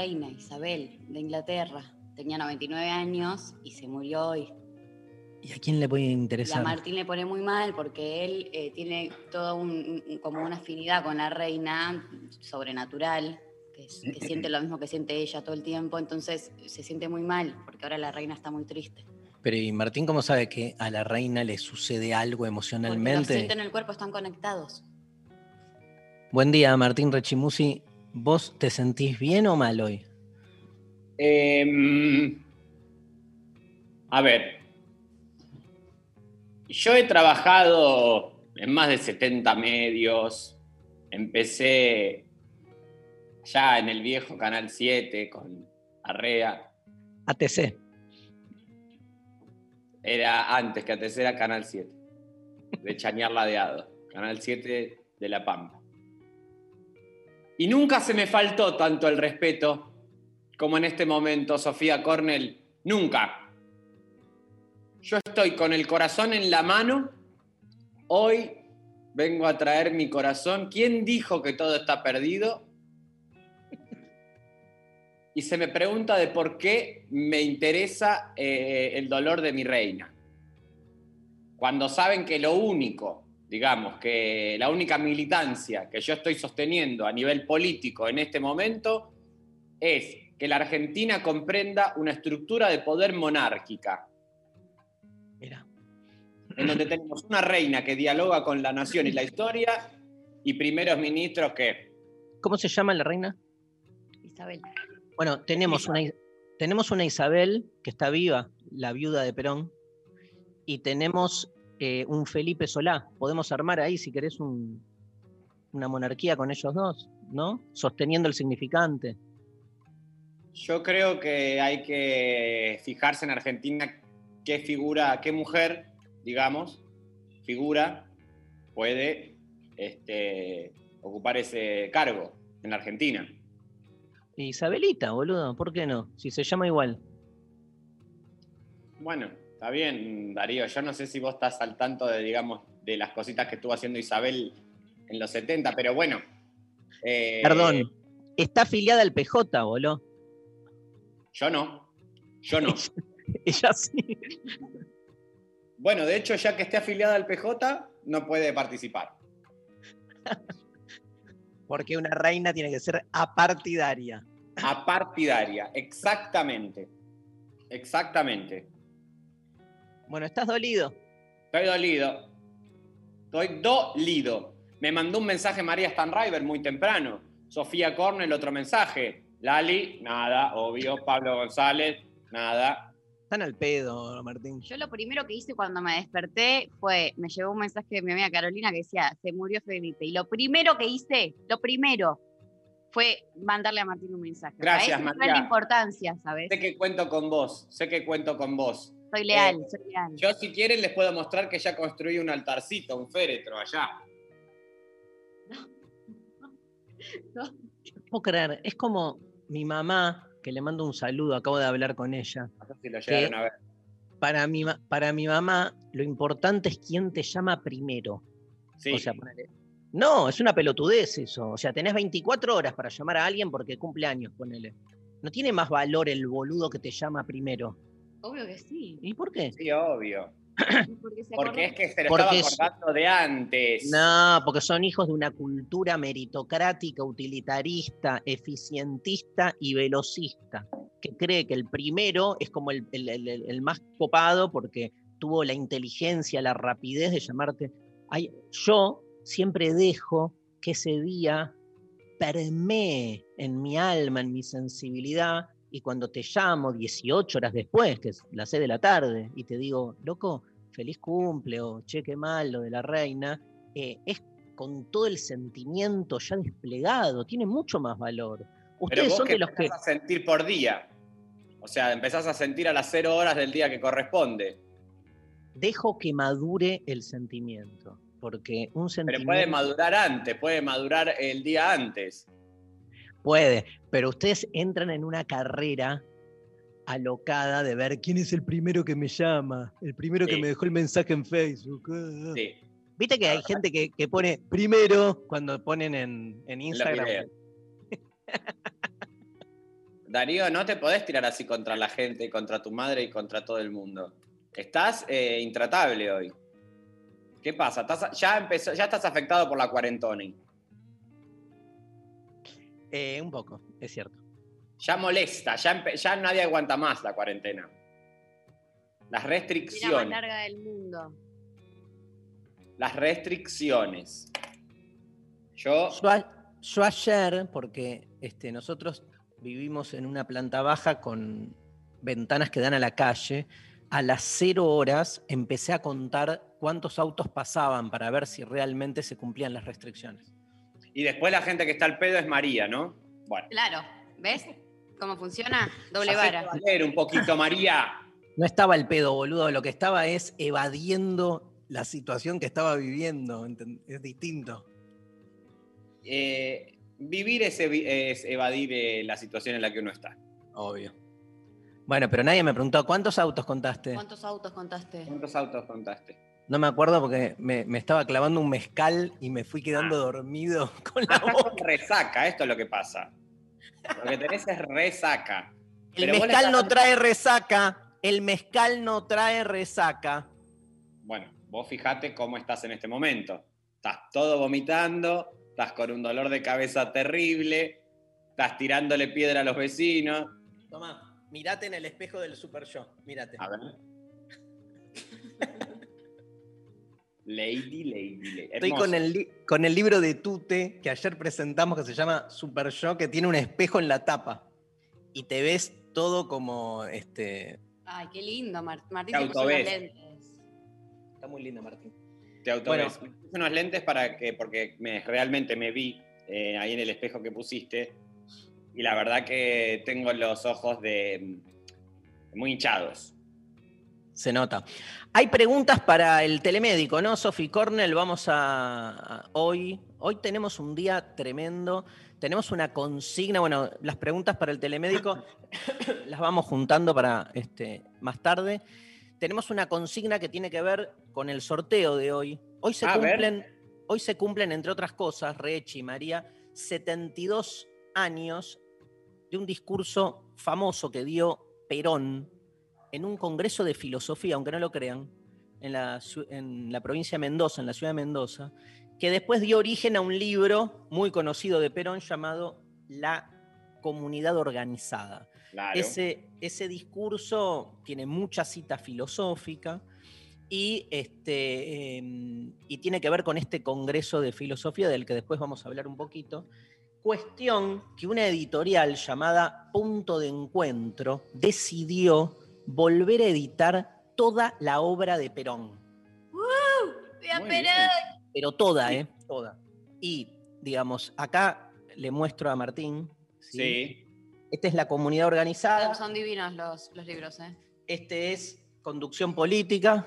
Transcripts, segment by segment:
reina Isabel de Inglaterra. Tenía 99 años y se murió hoy. ¿Y a quién le puede Y a interesar? Martín le pone muy mal porque él eh, tiene toda un- un- como una afinidad con la reina sobrenatural, que, es- que siente lo mismo que siente ella todo el tiempo, entonces se siente muy mal porque ahora la reina está muy triste. Pero ¿y Martín cómo sabe que a la reina le sucede algo Porque emocionalmente? siente en el cuerpo, están conectados. Buen día, Martín Rechimusi. ¿Vos te sentís bien o mal hoy? Em, a ver, yo he trabajado en más de 70 medios. Empecé ya en el viejo Canal 7 con Arrea. ATC. Era antes que antes era Canal 7, de Chañar Ladeado, Canal 7 de La Pampa. Y nunca se me faltó tanto el respeto como en este momento, Sofía Cornell, nunca. Yo estoy con el corazón en la mano, hoy vengo a traer mi corazón. ¿Quién dijo que todo está perdido? y se me pregunta de por qué me interesa eh, el dolor de mi reina. Cuando saben que lo único, digamos, que la única militancia que yo estoy sosteniendo a nivel político en este momento es que la Argentina comprenda una estructura de poder monárquica, Mira. en donde tenemos una reina que dialoga con la nación y la historia y primeros ministros que ¿Cómo se llama la reina? Isabel. Bueno, tenemos una, tenemos una Isabel que está viva, la viuda de Perón, y tenemos eh, un Felipe Solá. Podemos armar ahí, si querés, un- una monarquía con ellos dos, ¿no? Sosteniendo el significante. Yo creo que hay que fijarse en Argentina qué figura, qué mujer, digamos, figura puede este, ocupar ese cargo en la Argentina. Isabelita, boludo, ¿por qué no? Si se llama igual. Bueno, está bien, Darío. Yo no sé si vos estás al tanto de, digamos, de las cositas que estuvo haciendo Isabel en los 70, pero bueno. eh, Perdón, está afiliada al PJ, boludo. Yo no. Yo no. Ella sí. Bueno, de hecho, ya que esté afiliada al PJ, no puede participar. Porque una reina tiene que ser apartidaria. Apartidaria, exactamente. Exactamente. Bueno, ¿estás dolido? Estoy dolido. Estoy dolido. Me mandó un mensaje María Stanriver muy temprano. Sofía Cornell, otro mensaje. Lali, nada, obvio. Pablo González, nada. Están al pedo, Martín. Yo lo primero que hice cuando me desperté fue, me llegó un mensaje de mi amiga Carolina que decía, se murió Felipe. Y lo primero que hice, lo primero, fue mandarle a Martín un mensaje. Gracias, María. la importancia, ¿sabes? Sé que cuento con vos, sé que cuento con vos. Soy leal, Eh, soy leal. Yo, si quieren, les puedo mostrar que ya construí un altarcito, un féretro allá. No, No puedo creer, es como mi mamá, que le mando un saludo, acabo de hablar con ella. No sé si lo llegaron a ver. Para mi, para mi mamá, lo importante es quién te llama primero. Sí. O sea, ponele- No, es una pelotudez eso. O sea, tenés 24 horas para llamar a alguien porque cumple años, ponele. No tiene más valor el boludo que te llama primero. Obvio que sí. ¿Y por qué? sí, obvio. Porque, se Porque es que se lo Porque estaba es- acordando de antes. No, porque son hijos de una cultura meritocrática, utilitarista, eficientista y velocista. que cree que el primero es como el, el- el- el- el más copado porque tuvo la inteligencia, la rapidez de llamarte. Ay, yo siempre dejo que ese día permee en mi alma, en mi sensibilidad, y cuando te llamo 18 horas después, que es las 6 de la tarde, y te digo, loco, feliz cumple o che, qué mal lo de la reina, eh, es con todo el sentimiento ya desplegado, tiene mucho más valor. Pero Ustedes vos son que de los que... a sentir por día. O sea, empezás a sentir a las cero horas del día que corresponde. dejo que madure el sentimiento, porque un Pero sentimiento puede madurar antes, puede madurar el día antes. Puede, pero ustedes entran en una carrera alocada de ver quién es el primero que me llama, el primero que me dejó el mensaje en Facebook. ah. Sí. Viste que hay gente que, que pone primero cuando ponen en, Instagram. Darío, no te podés tirar así contra la gente, contra tu madre y contra todo el mundo. Estás eh, intratable hoy. ¿Qué pasa? ¿Estás- ya, empezó, ya estás afectado por la cuarentona. Eh, un poco, es cierto. Ya molesta, ya, nadie aguanta más la cuarentena. Las La más restricciones. larga del mundo. Las restricciones. Yo, Yo, a- yo ayer, porque este, nosotros vivimos en una planta baja con ventanas que dan a la calle, a las cero horas empecé a contar cuántos autos pasaban para ver si realmente se cumplían las restricciones. Y después la gente que está al pedo es María, ¿no? Bueno. Claro, ¿ves cómo funciona? Doble Hacete vara. valer un poquito, María. No estaba el pedo, boludo, lo que estaba es evadiendo la situación que estaba viviendo, ¿enten- es distinto. Eh, vivir es, es evadir eh, la situación en la que uno está. Obvio. Bueno, pero nadie me preguntó, ¿cuántos autos contaste? ¿Cuántos autos contaste? ¿Cuántos autos contaste? No me acuerdo porque me, me estaba clavando un mezcal y me fui quedando Ah. dormido con la boca. resaca, esto es lo que pasa. Lo que tenés es resaca. El Pero mezcal no trae resaca. El mezcal no trae resaca. Bueno, vos fijate cómo estás en este momento. Estás todo vomitando, estás con un dolor de cabeza terrible, estás tirándole piedra a los vecinos. Toma, mirate en el espejo del Super Yo. Mírate. A ver. Lady, lady, lady. Estoy con el, con el libro de Tute que ayer presentamos que se llama Super Yo, que tiene un espejo en la tapa. Y te ves todo como este. Ay, qué lindo, Mar- Martín. Te autoves. lentes. Está muy lindo, Martín. Te autoves. Me puse unos lentes para que, porque me, realmente me vi eh, ahí en el espejo que pusiste. Y la verdad que tengo los ojos de muy hinchados. Se nota. Hay preguntas para el telemédico, ¿no, Sofi Cornell? Vamos a, a- hoy. Hoy tenemos un día tremendo. Tenemos una consigna. Bueno, las preguntas para el telemédico las vamos juntando para este, más tarde. Tenemos una consigna que tiene que ver con el sorteo de hoy. Hoy se A ver. cumplen, hoy se cumplen, entre otras cosas, Rechi y María, 72 años de un discurso famoso que dio Perón en un congreso de filosofía, aunque no lo crean, en la, ciu- en la provincia de Mendoza, en la ciudad de Mendoza, que después dio origen a un libro muy conocido de Perón llamado La Comunidad Organizada. Claro. Ese, ese discurso tiene mucha cita filosófica y, este, em, y tiene que ver con este Congreso de Filosofía del que después vamos a hablar un poquito. Cuestión que una editorial llamada Punto de Encuentro decidió volver a editar toda la obra de Perón. Voy a Muy Perón. Pero toda, ¿eh? Toda. Y, digamos, acá le muestro a Martín. Sí. Esta es la comunidad organizada. Son divinos los, los libros, ¿eh? Este es conducción política.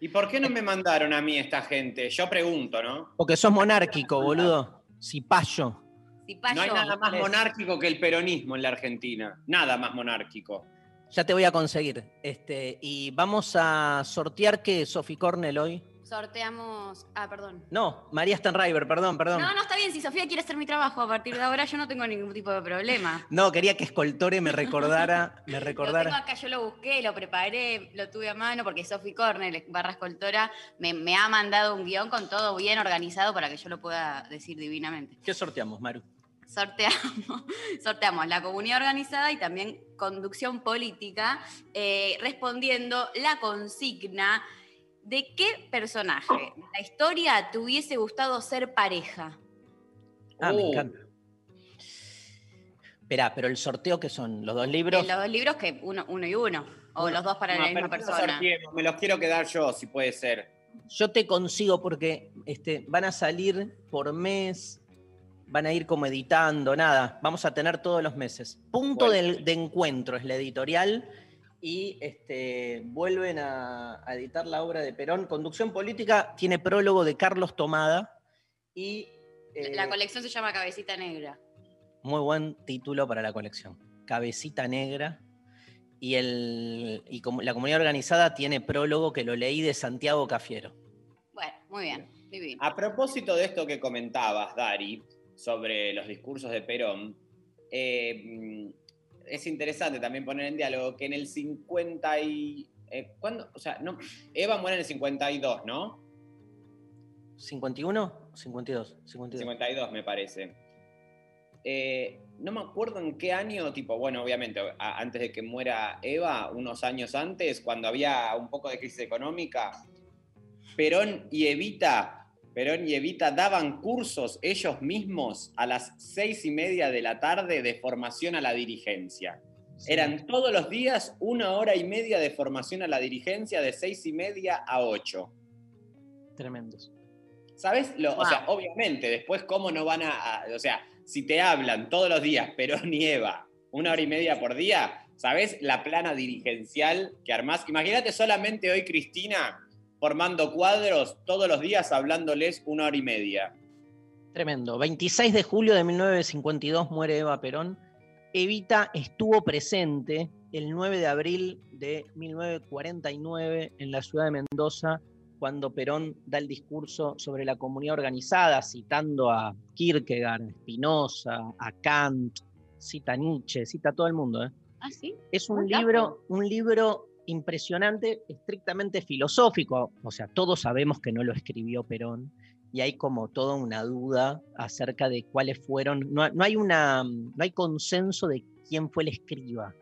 ¿Y por qué no me mandaron a mí esta gente? Yo pregunto, ¿no? Porque sos monárquico, boludo. Cipayo. Cipayo. No hay nada más monárquico que el peronismo en la Argentina. Nada más monárquico. Ya te voy a conseguir. Este, y vamos a sortear qué, Sofi Cornell hoy. Sorteamos. Ah, perdón. No, María Stanriver, perdón, perdón. No, no está bien. Si Sofía quiere hacer mi trabajo a partir de ahora, yo no tengo ningún tipo de problema. No, quería que Escoltore me recordara, me Lo tengo recordara. acá, yo lo busqué, lo preparé, lo tuve a mano porque Sofi Cornell, barra escoltora, me, me ha mandado un guion con todo bien organizado para que yo lo pueda decir divinamente. ¿Qué sorteamos, Maru? Sorteamos, sorteamos la comunidad organizada y también conducción política, eh, respondiendo la consigna de qué personaje de la historia te hubiese gustado ser pareja. Ah, me Oh. encanta. Esperá, pero el sorteo que son los dos libros. los dos libros que uno, uno y uno, o Uno. los dos para No, la misma persona. me los quiero quedar yo, si puede ser. Yo te consigo porque este, van a salir por mes, van a ir como editando, nada. Vamos a tener todos los meses. Punto Bueno. de encuentro es la editorial y este, vuelven a, a editar la obra de Perón. Conducción política tiene prólogo de Carlos Tomada y eh, La colección se llama Cabecita Negra. muy buen título para la colección. Cabecita Negra. Y, el, y como- la comunidad organizada tiene prólogo que lo leí de Santiago Cafiero. Bueno, muy bien, divino. A propósito de esto que comentabas, Dari, sobre los discursos de Perón, eh, mm, es interesante también poner en diálogo que en el 50 y... eh, ¿cuándo? O sea, no, Eva muere en el 52, ¿no? ¿51? 52. 52. 52 me parece. Eh, no me acuerdo en qué año, tipo, bueno, obviamente, a- antes de que muera Eva, unos años antes, cuando había un poco de crisis económica, Perón y Evita, Perón y Evita daban cursos ellos mismos a las seis y media de la tarde de formación a la dirigencia. Sí. Eran todos los días una hora y media de formación a la dirigencia de seis y media a ocho. tremendos. ¿Sabes? Lo- O sea, obviamente, después cómo no van a, a- O sea, si te hablan todos los días Perón y Eva, una hora y media por día, ¿sabes? La plana dirigencial que armás. Imagínate solamente hoy Cristina formando cuadros todos los días hablándoles una hora y media. Tremendo. 26 de julio de 1952 muere Eva Perón. Evita estuvo presente el 9 de abril de 1949 en la ciudad de Mendoza cuando Perón da el discurso sobre la comunidad organizada, citando a Kierkegaard, a Spinoza, a Kant, cita a Nietzsche, cita a todo el mundo. ¿eh? Ah, sí. Es un libro, un libro impresionante, estrictamente filosófico. O sea, todos sabemos que no lo escribió Perón y hay como toda una duda acerca de cuáles fueron. No, no hay una, no hay consenso de quién fue el escriba,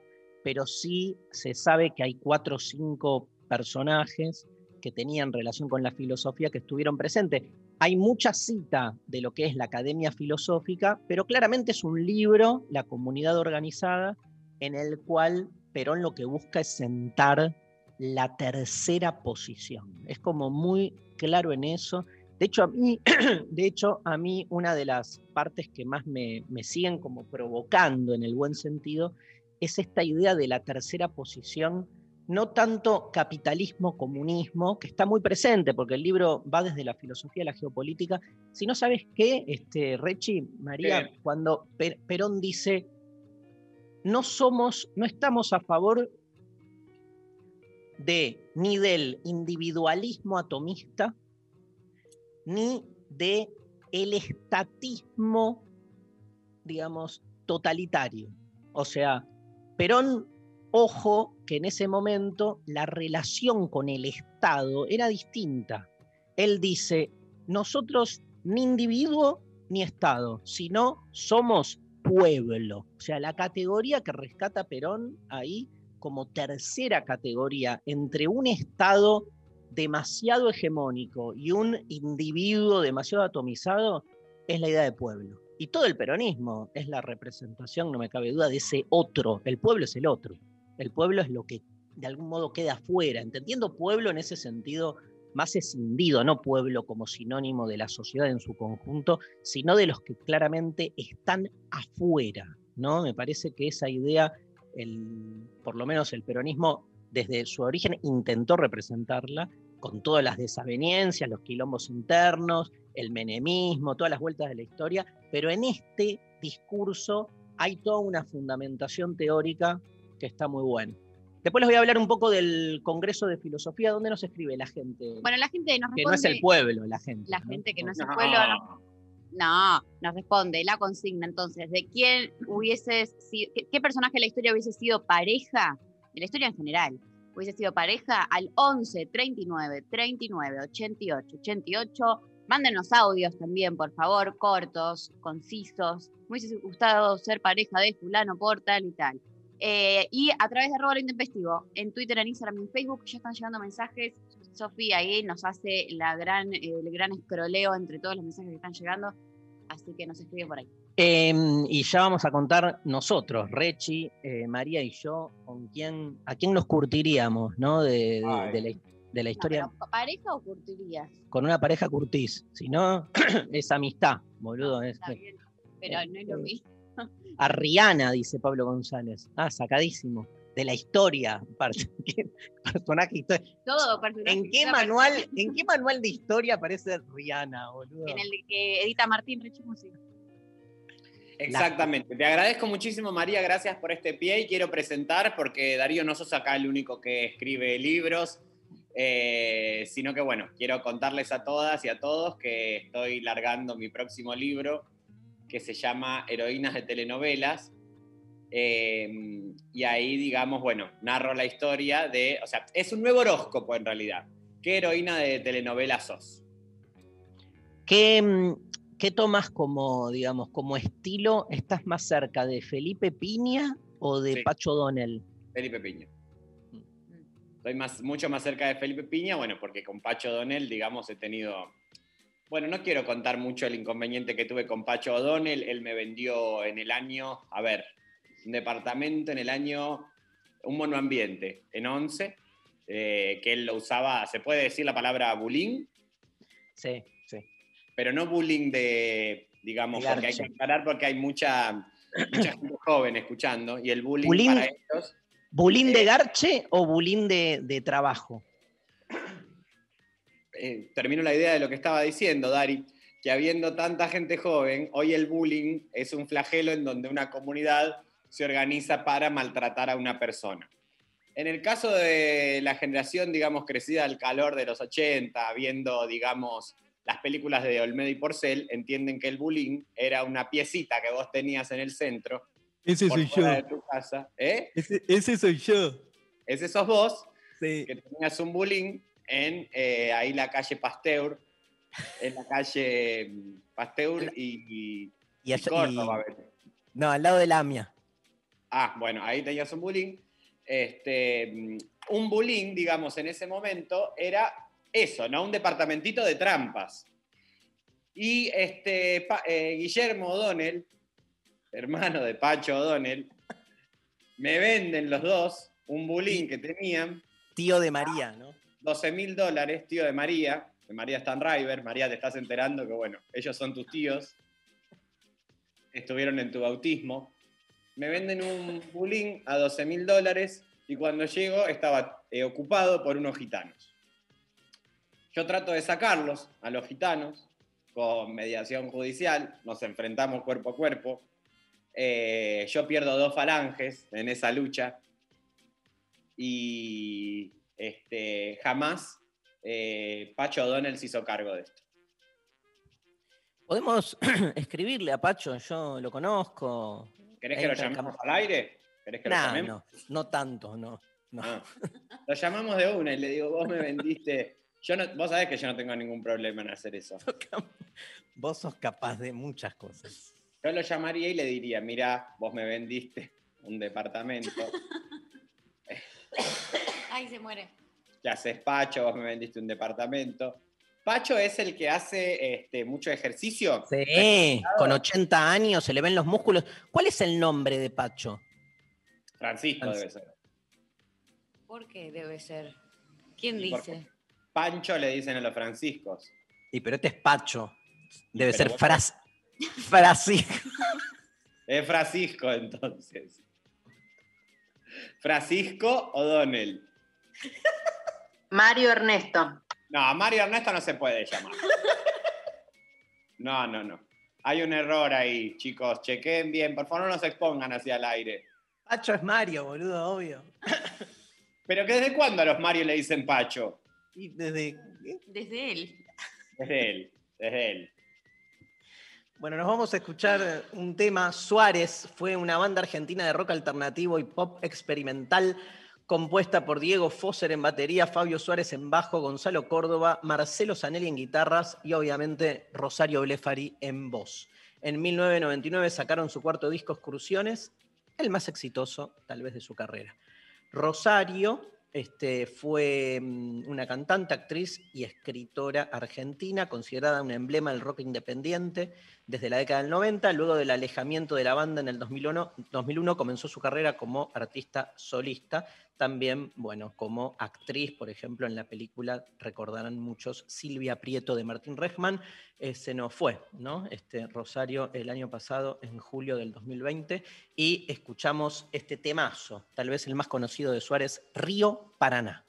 pero sí se sabe que hay cuatro o cinco personajes que tenían relación con la filosofía que estuvieron presentes. Hay mucha cita de lo que es la academia filosófica, pero claramente es un libro, la comunidad organizada, en el cual Perón lo que busca es sentar la tercera posición. Es como muy claro en eso. De hecho, a mí, de hecho, a mí una de las partes que más me, me siguen como provocando en el buen sentido es esta idea de la tercera posición, no tanto capitalismo, comunismo, que está muy presente, porque el libro va desde la filosofía a la geopolítica, sino, ¿sabes qué, este, Rechi, María? Cuando Per- Perón dice, no somos, no estamos a favor de ni del individualismo atomista, ni de el estatismo, digamos, totalitario. O sea, Perón, ojo que en ese momento la relación con el Estado era distinta. Él dice, nosotros ni individuo ni Estado, sino somos pueblo. O sea, la categoría que rescata Perón ahí como tercera categoría entre un Estado demasiado hegemónico y un individuo demasiado atomizado es la idea de pueblo. Y todo el peronismo es la representación, no me cabe duda, de ese otro. El pueblo es el otro. El pueblo es lo que de algún modo queda afuera. Entendiendo pueblo en ese sentido más escindido, no pueblo como sinónimo de la sociedad en su conjunto, sino de los que claramente están afuera. ¿no? Me parece que esa idea, el, por lo menos el peronismo desde su origen intentó representarla con todas las desavenencias, los quilombos internos, el menemismo, todas las vueltas de la historia, pero en este discurso hay toda una fundamentación teórica que está muy buena. Después les voy a hablar un poco del Congreso de Filosofía, ¿dónde nos escribe la gente? Bueno, la gente nos que no es responde. el pueblo, la gente. La ¿no? gente que no es el pueblo. No, no, nos responde la consigna entonces. ¿De quién hubiese sido, qué, qué personaje de la historia hubiese sido pareja? De la historia en general. Hubiese sido pareja al 11 39 39 88 88 Mándenos audios también, por favor, cortos, concisos. Me hubiese gustado ser pareja de fulano por tal y tal. Eh, y a través de arroba lo intempestivo, en Twitter, en Instagram y en Facebook, ya están llegando mensajes. Sofía ahí nos hace la gran, eh, el gran escroleo entre todos los mensajes que están llegando. Así que nos escribe por ahí. Em, y ya vamos a contar nosotros, Rechi, eh, María y yo, con quién, a quién nos curtiríamos, ¿no? De, de- la, de la No, historia. pero, ¿Pareja o curtirías? Con una pareja curtís. Si no, es amistad, boludo. es- Está bien, pero no es lo eh, mismo. a Rihanna, dice Pablo González. Ah, sacadísimo. De la historia, aparte. ¿Qué personaje histórico. Todo personaje ¿En qué manual, en qué manual de historia aparece Rihanna, boludo? En el que edita Martín Rich. Exactamente. Te agradezco muchísimo, María. Gracias por este pie y quiero presentar, porque Darío no sos acá el único que escribe libros, eh, sino que, bueno, quiero contarles a todas y a todos que estoy largando mi próximo libro que se llama Heroínas de Telenovelas. Eh, y ahí, digamos, bueno, narro la historia de, o sea, es un nuevo horóscopo en realidad. ¿Qué heroína de telenovela sos? ¿Qué, mm, qué tomas como, digamos, como estilo? ¿Estás más cerca de Felipe Piña o de Sí. Pacho Donel? Felipe Piña. Estoy más, mucho más cerca de Felipe Piña, bueno, porque con Pacho Donel, digamos, he tenido. Bueno, no quiero contar mucho el inconveniente que tuve con Pacho O'Donnell. Él me vendió en el año, a ver, un departamento en el año, un monoambiente, en 11, eh, que él lo usaba, se puede decir la palabra bullying, Sí, sí. pero no bullying de, digamos, porque hay que aclarar porque hay mucha, mucha gente joven escuchando, y el bullying, Bullying- para ellos ¿Bulín de garche o bulín de, de trabajo? Eh, termino la idea de lo que estaba diciendo, Dari, que habiendo tanta gente joven, hoy el bullying es un flagelo en donde una comunidad se organiza para maltratar a una persona. En el caso de la generación, digamos, crecida al calor de los 80, viendo, digamos, las películas de Olmedo y Porcel, entienden que el bullying era una piecita que vos tenías en el centro, Ese por soy fuera yo. de tu casa, ¿eh? Ese, ese soy yo. Ese sos vos, Sí. que tenías un bullying en eh, ahí la calle Pasteur, en la calle mm, Pasteur y, y- Y y Córdoba. no, al lado de la AMIA. Ah, bueno, ahí tenías un bullying. Este, mm, un bullying, digamos, en ese momento era eso, ¿no? Un departamentito de trampas. Y este, Pa- eh, Guillermo O'Donnell, hermano de Pacho O'Donnell, me venden los dos un bullying que tenían Tío de María, ¿no? 12 mil dólares, tío de María, de María Stanriver. María, te estás enterando que, bueno, ellos son tus tíos. Estuvieron en tu bautismo. Me venden un bulín a 12 mil dólares y cuando llego estaba eh, ocupado por unos gitanos. Yo trato de sacarlos a los gitanos con mediación judicial, nos enfrentamos cuerpo a cuerpo. Eh, yo pierdo dos falanges en esa lucha y este, jamás eh, Pacho O'Donnell se hizo cargo de esto. Podemos escribirle a Pacho, yo lo conozco. ¿Querés que lo llamemos al aire? ¿Querés que lo llamemos? no, no tanto, no. no. Ah. Lo llamamos de una y le digo, vos me vendiste. Yo no, vos sabés que yo no tengo ningún problema en hacer eso. Vos sos capaz de muchas cosas. Yo lo llamaría y le diría, mira, vos me vendiste un departamento, Ay, se muere. que haces Pacho, vos me vendiste un departamento. Pacho es el que hace este, mucho ejercicio. Sí, con 80 años se le ven los músculos. ¿Cuál es el nombre de Pacho? Francisco Francisco. debe ser. ¿Por qué debe ser? ¿Quién ¿Y por qué? dice? Pancho le dicen a los franciscos. Y pero este es Pacho. Debe pero ser Fras Francisco. Es Francisco entonces. Francisco O'Donnell. Mario Ernesto. No, a Mario Ernesto no se puede llamar. No, no, no. Hay un error ahí, chicos. Chequen bien. Por favor, no nos expongan hacia el aire. Pacho es Mario, boludo, obvio. Pero que ¿desde cuándo a los Mario le dicen Pacho? Y desde. Desde él. Desde él, desde él. Bueno, nos vamos a escuchar un tema. Suárez fue una banda argentina de rock alternativo y pop experimental compuesta por Diego Fosser en batería, Fabio Suárez en bajo, Gonzalo Córdoba, Marcelo Zanelli en guitarras y obviamente Rosario Blefari en voz. En 1999 sacaron su cuarto disco Excursiones, el más exitoso tal vez de su carrera. Rosario este, fue mm, una cantante, actriz y escritora argentina, considerada un emblema del rock independiente desde la década del 90. Luego del alejamiento de la banda en el 2001, 2001 comenzó su carrera como artista solista, también, bueno, como actriz, por ejemplo, en la película, recordarán muchos, Silvia Prieto de Martín Rechman, eh, se nos fue, ¿no? Este Rosario el año pasado, en julio del 2020, y escuchamos este temazo, tal vez el más conocido de Suárez, Río Paraná.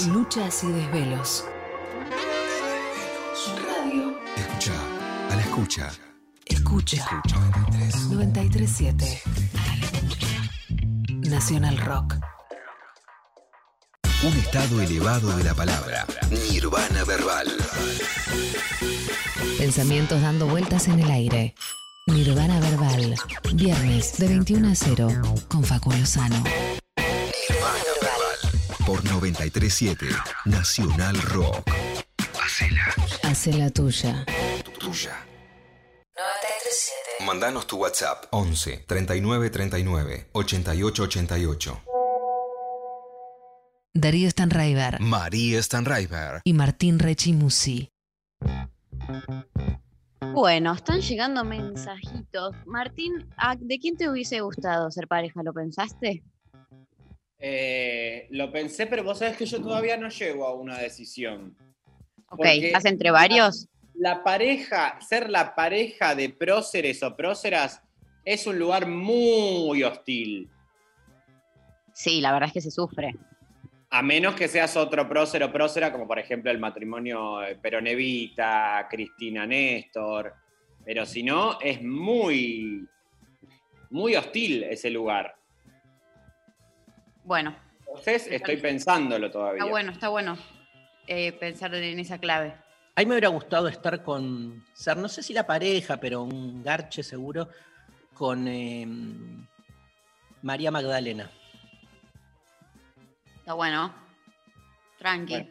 Luchas. luchas y desvelos. Radio. Escucha, a la escucha. Escucha. 937. Nacional Rock. Un estado elevado de la palabra. Nirvana verbal. Pensamientos dando vueltas en el aire. Nirvana Verbal. Viernes de 21 a 0 con Facu Lozano. Nirvana verbal. Por 937 Nacional Rock. Hacela Hace la tuya. tuya. 937. Mandanos tu WhatsApp 11 39 39 88 88. Darío Stanraiver María Stanraiver. y Martín Rechimusi. Bueno, están llegando mensajitos. Martín, ¿a- ¿de quién te hubiese gustado ser pareja? ¿Lo pensaste? Eh, lo pensé, pero vos sabés que yo todavía no llego a una decisión. Ok, ¿estás entre varios? La pareja, ser la pareja de próceres o próceras es un lugar muy hostil. Sí, la verdad es que se sufre. A menos que seas otro prócer o prócera, como por ejemplo el matrimonio eh, Peronevita, Cristina Néstor. Pero si no, es muy, muy hostil ese lugar. Bueno, Entonces estoy pensándolo todavía. está bueno, está bueno eh, pensar en esa clave. A mí me hubiera gustado estar con, ser, no sé si la pareja, pero un garche seguro, con eh, María Magdalena. Está bueno. Tranqui. Bueno.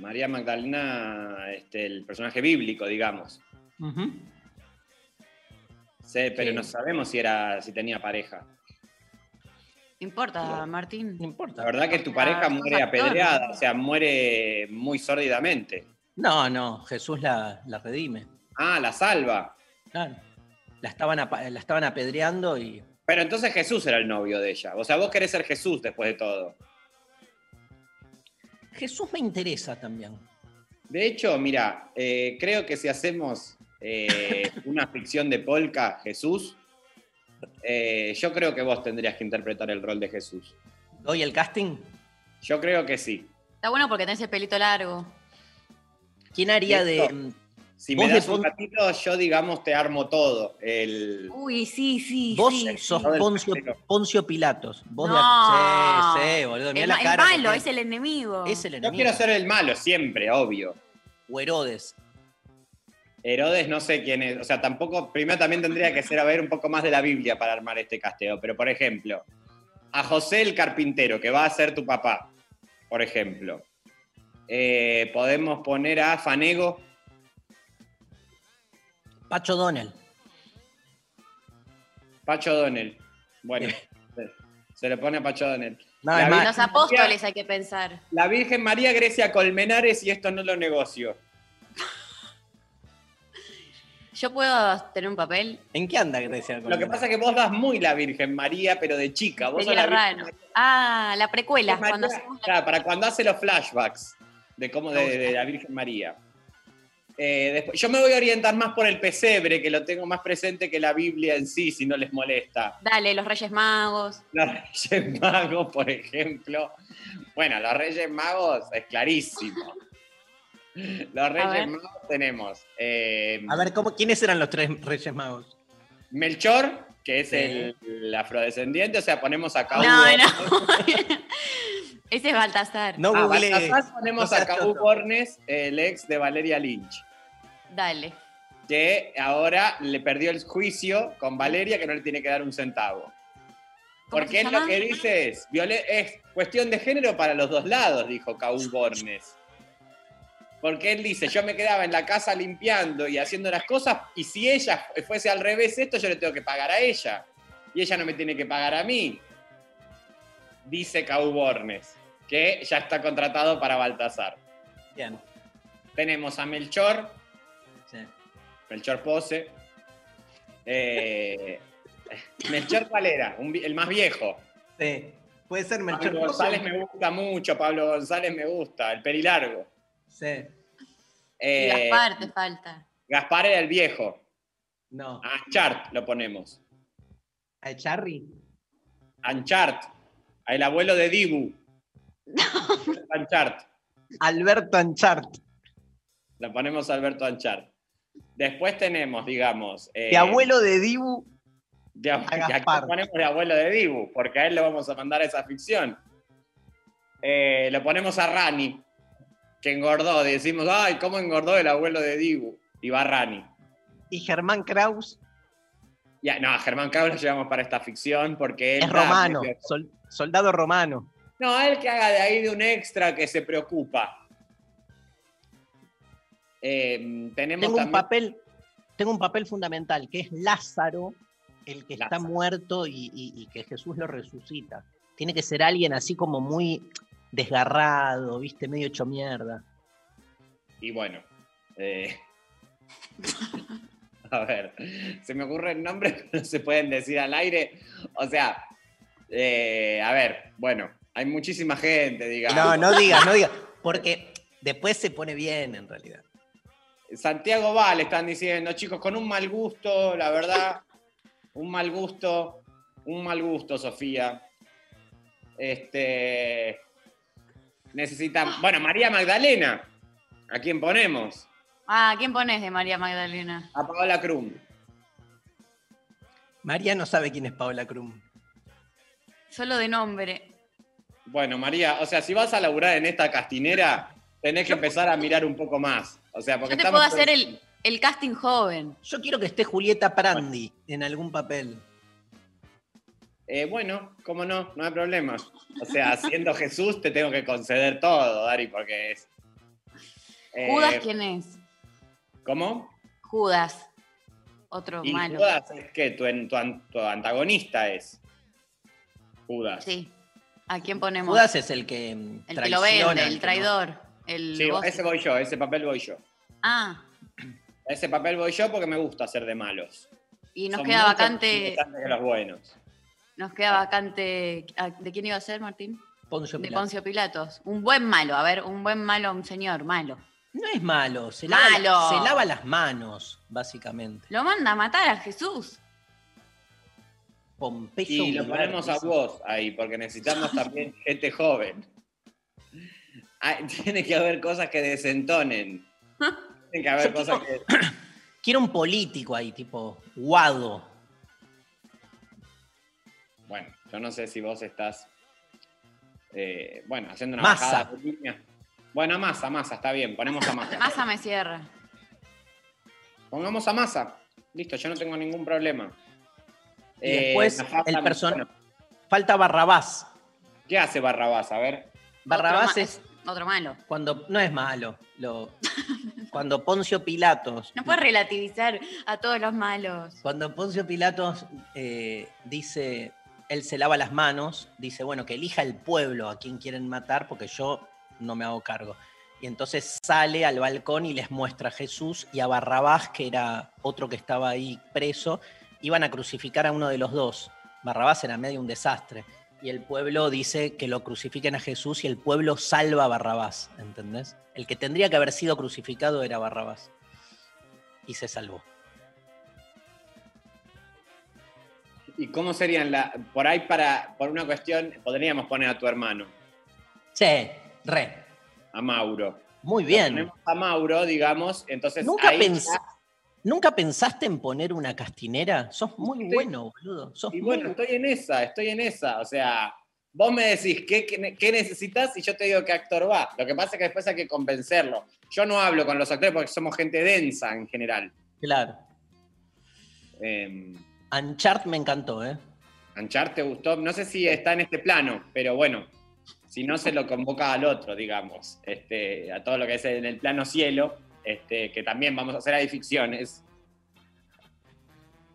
María Magdalena, este, el personaje bíblico, digamos. Sí, pero Sí. no sabemos si era, si tenía pareja. No importa, Martín. No importa. La verdad que tu Ah, pareja muere apedreada, ¿no? o sea, muere muy sórdidamente. No, no, Jesús la, la redime. Ah, la salva. Claro. La estaban, la estaban apedreando y. Pero entonces Jesús era el novio de ella. O sea, vos querés ser Jesús después de todo. Jesús me interesa también. De hecho, mira, eh, creo que si hacemos eh, una ficción de Polka, Jesús, eh, yo creo que vos tendrías que interpretar el rol de Jesús. ¿Doy el casting? Yo creo que sí. Está bueno porque tenés el pelito largo. ¿Quién haría de. Esto. Si me das un Pon- ratito, yo, digamos, te armo todo. El... Uy, sí, sí, Vos sí. sos el Poncio, Pilatos. Vos de- No. sí, sí, boludo. Mirá El, la el malo, porque es el enemigo. es el Yo enemigo. quiero ser el malo, siempre, obvio. O Herodes. Herodes no sé quién es, o sea, tampoco, primero también tendría que ser a ver un poco más de la Biblia para armar este casteo, pero por ejemplo, a José el carpintero, que va a ser tu papá, por ejemplo. Eh, podemos poner a Fanego, Pacho Donel. Pacho Donel. Bueno, se- se le pone a Pacho Donel. No, La Los apóstoles hay que pensar. La Virgen María Grecia Colmenares y esto no lo negocio. ¿Yo puedo tener un papel? ¿En qué anda Grecia? Lo que pasa es que vos das muy la Virgen María, pero de chica. Vos sos la Virgen. Ah, la precuela. María, Cuando hacemos la- claro, para cuando hace los flashbacks de cómo de, de la Virgen María. Eh, después, yo me voy a orientar más por el pesebre, que lo tengo más presente que la Biblia en sí, si no les molesta. Dale, los Reyes Magos. Los Reyes Magos, por ejemplo. Bueno, los Reyes Magos es clarísimo. Los Reyes. Magos tenemos eh, A ver, ¿cómo, ¿quiénes eran los tres Reyes Magos? Melchor, que es Sí. el, el afrodescendiente, o sea, ponemos a Caú. No, no. Ese es Baltasar. No Ah. Baltasar ponemos No a Caú choto. Bornes, el ex de Valeria Lynch. Dale. que ahora le perdió el juicio con Valeria que no le tiene que dar un centavo. ¿Cómo Porque él lo que dice es, es cuestión de género para los dos lados, dijo Caú Bornes. Porque él dice, yo me quedaba en la casa limpiando y haciendo las cosas, y si ella fuese al revés esto, yo le tengo que pagar a ella. Y ella no me tiene que pagar a mí. Dice Caú Bornes, que ya está contratado para Baltasar. Bien. Tenemos a Melchor, sí. Melchor Pose. Eh, Melchor cuál era? Un el más viejo. Sí. Puede ser Melchor Pablo. González me gusta mucho, Pablo González me gusta, el perilargo. Sí. Y Eh, Gaspar te falta. Gaspar era el viejo. No. Anchart lo ponemos. ¿A Charry? Anchart. El abuelo de Dibu. Anchart. Alberto Anchart. Lo ponemos a Alberto Anchart. Después tenemos, digamos. eh, De abuelo de Dibu. de ab- a aquí ponemos de abuelo de Dibu, porque a él lo vamos a mandar a esa ficción. Eh, lo ponemos a Rani, que engordó. Decimos, ay, ¿cómo engordó el abuelo de Dibu? Y va Rani. Y Germán Kraus Ya, no, a Germán Cabra lo llevamos para esta ficción porque él es da romano. sol- soldado romano. No, él que haga de ahí de un extra que se preocupa. Eh, tenemos Tengo un papel, tengo un papel fundamental, que es Lázaro, el que está muerto y, y- y que Jesús lo resucita. Tiene que ser alguien así como muy desgarrado, viste, medio hecho mierda. Y bueno. eh, a ver, se me ocurren nombres no se pueden decir al aire. O sea, Eh, a ver, bueno, hay muchísima gente, digamos. No, no digas, no digas. Porque después se pone bien en realidad. Santiago Val están diciendo, chicos, con un mal gusto, la verdad, un mal gusto, un mal gusto, Sofía. Este. Necesitan. Bueno, María Magdalena. ¿A quién ponemos? Ah, ¿quién pones de María Magdalena? A Paola Krum. María no sabe quién es Paola Krum. Solo de nombre. Bueno, María, o sea, si vas a laburar en esta castinera, tenés que empezar a mirar un poco más. O sea, porque Yo te estamos puedo hacer el, el casting joven. Yo quiero que esté Julieta Prandi en algún papel. Eh, bueno, cómo no, no hay problema. O sea, siendo Jesús te tengo que conceder todo, Dari, porque es. Eh, ¿Judas quién es? ¿Cómo? Judas. Otro Y malo. Judas es que tu, en- tu tu antagonista es. Judas. Sí. ¿A quién ponemos? Judas es el que mm, el que lo vende, el no- traidor. El Sí, ese voy yo, ese papel voy yo. Ah, Ese papel voy yo porque me gusta hacer de malos. y nos Son queda vacante. que los buenos. Nos queda vacante. ah, ¿De quién iba a ser, Martín? Poncio De. Poncio Pilatos. Un buen malo, a ver, un buen malo, un señor malo. No es malo, se lava, Malo. se lava las manos, básicamente. Lo manda a matar a Jesús. Pompeyo Y lo ponemos a vos ahí, porque necesitamos también gente joven. Ay, tiene que haber cosas que desentonen. Tiene que haber Yo cosas tipo- que. Quiero un político ahí, tipo Guado. Bueno, yo no sé si vos estás. eh, bueno, haciendo una Massa. bajada de línea. Bueno, a masa, masa, está bien, ponemos a masa. Masa me cierra. Pongamos a masa. Listo, yo no tengo ningún problema. Y Eh, después el person... bueno, Falta Barrabás. ¿Qué hace Barrabás? A ver. Barrabás Otro es Otro malo. cuando... No es malo. Lo... cuando Poncio Pilatos... No puedes relativizar a todos los malos. Cuando Poncio Pilatos eh, dice, él se lava las manos, dice, bueno, que elija el pueblo a quien quieren matar porque yo no me hago cargo. Y entonces sale al balcón y les muestra a Jesús y a Barrabás, que era otro que estaba ahí preso, iban a crucificar a uno de los dos. Barrabás era medio un desastre. Y el pueblo dice que lo crucifiquen a Jesús y el pueblo salva a Barrabás, ¿entendés? El que tendría que haber sido crucificado era Barrabás. Y se salvó. ¿Y cómo serían la. Por ahí, para, por una cuestión, podríamos poner a tu hermano, Sí, re. a Mauro. Muy Lo bien. ponemos a Mauro, digamos, entonces. ¿Nunca, ahí pens- ya- ¿Nunca pensaste en poner una castinera? Sos muy Sí. bueno, boludo. Sos Y muy bueno, estoy en esa, estoy en esa. O sea, vos me decís qué, qué- qué necesitas y yo te digo qué actor va. Lo que pasa es que después hay que convencerlo. Yo no hablo con los actores porque somos gente densa en general. Claro. Eh, Anchart me encantó, ¿eh? Anchar te gustó. No sé si está en este plano, pero bueno, si no se lo convoca al otro, digamos, este, a todo lo que es en el plano cielo, este, que también vamos a hacer ahí ficciones.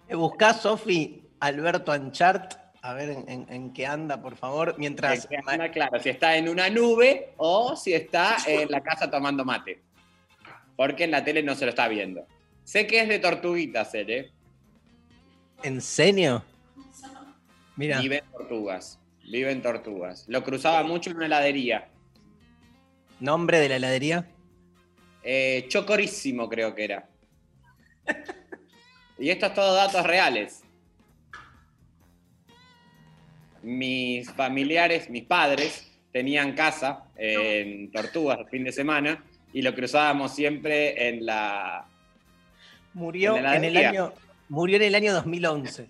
¿Me buscás, Sofi, Alberto Anchart? A ver en, en- en qué anda, por favor. Mientras. Anda claro, si está en una nube o si está en la casa tomando mate. Porque en la tele no se lo está viendo. Sé que es de tortuguitas él, ¿eh? ¿En serio? Mira, Vive en tortugas. Vive en tortugas. Lo cruzaba mucho en una heladería. nombre de la heladería. Eh, chocorísimo creo que era. Y esto es todo datos reales. Mis familiares, mis padres, tenían casa en Tortugas el fin de semana y lo cruzábamos siempre en la... Murió En el año. Murió en el año 2011.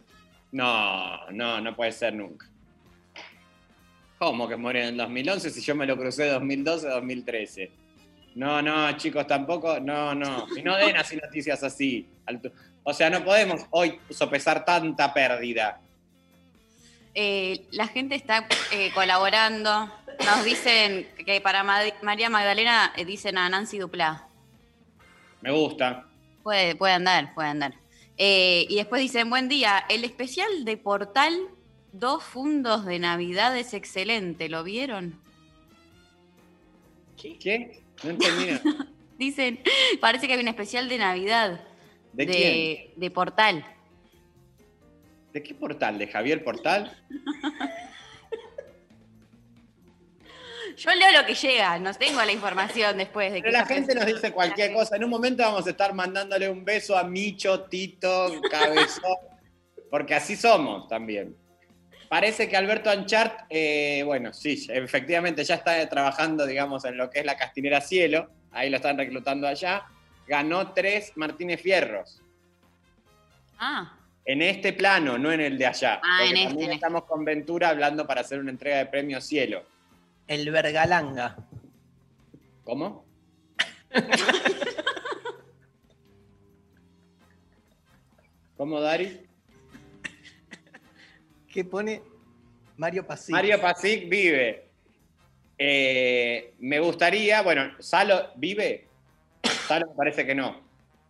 No, no, no puede ser nunca. ¿Cómo que murió en el 2011 si yo me lo crucé 2012, 2013? No, no, chicos, tampoco, no, no. Y no den así noticias así. O sea, no podemos hoy sopesar tanta pérdida. Eh, la gente está eh, colaborando. Nos dicen que para Mad- María Magdalena eh, dicen a Nancy Duplá. Me gusta. Puede, puede andar, puede andar. Eh, y después dicen, buen día, el especial de Portal, dos fundos de Navidad es excelente, ¿lo vieron? ¿Qué? No entendí. nada. Dicen, parece que hay un especial de Navidad ¿De, de, quién? de Portal. ¿De qué portal? ¿De Javier Portal? Yo leo lo que llega, no tengo la información después de que. Pero la gente nos dice cualquier cosa. En un momento vamos a estar mandándole un beso a Micho, Tito, Cabezón, porque así somos también. Parece que Alberto Anchart, eh, bueno, sí, efectivamente ya está trabajando, digamos, en lo que es la Castinera Cielo. Ahí lo están reclutando allá. Ganó tres Martínez Fierros. Ah, En este plano, no en el de allá. Ah, Porque en este, también en este. estamos con Ventura hablando para hacer una entrega de premio Cielo. El Vergalanga. ¿Cómo? ¿Cómo, Dari? ¿Qué pone Mario Pasí? Mario Pasic vive. Eh, me gustaría, bueno, Salo vive. Salo parece que no.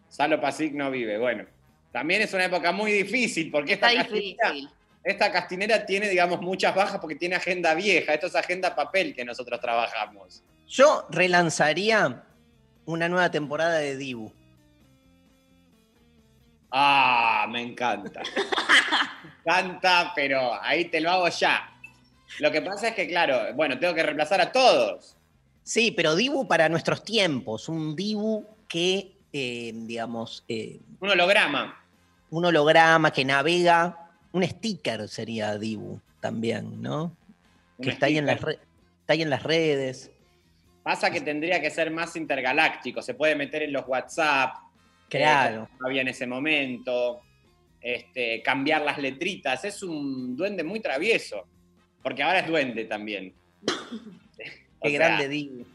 Salo Pasic no vive. Bueno, también es una época muy difícil porque esta está difícil. Esta castinera tiene, digamos, muchas bajas porque tiene agenda vieja. Esto es agenda papel que nosotros trabajamos. Yo relanzaría una nueva temporada de Dibu. Ah, me encanta. Me encanta, pero ahí te lo hago ya. Lo que pasa es que, claro, bueno, tengo que reemplazar a todos. Sí, pero Dibu para nuestros tiempos. Un Dibu que, eh, digamos, eh, Un holograma. un holograma que navega. Un sticker sería Dibu también, ¿no? Un Que está ahí, en las sticker. re- está ahí en las redes. Pasa que tendría que ser más intergaláctico. Se puede meter en los WhatsApp. Claro. eh, no había en ese momento. Este, cambiar las letritas. Es un duende muy travieso. Porque ahora es duende también. Qué sea, grande Dibu.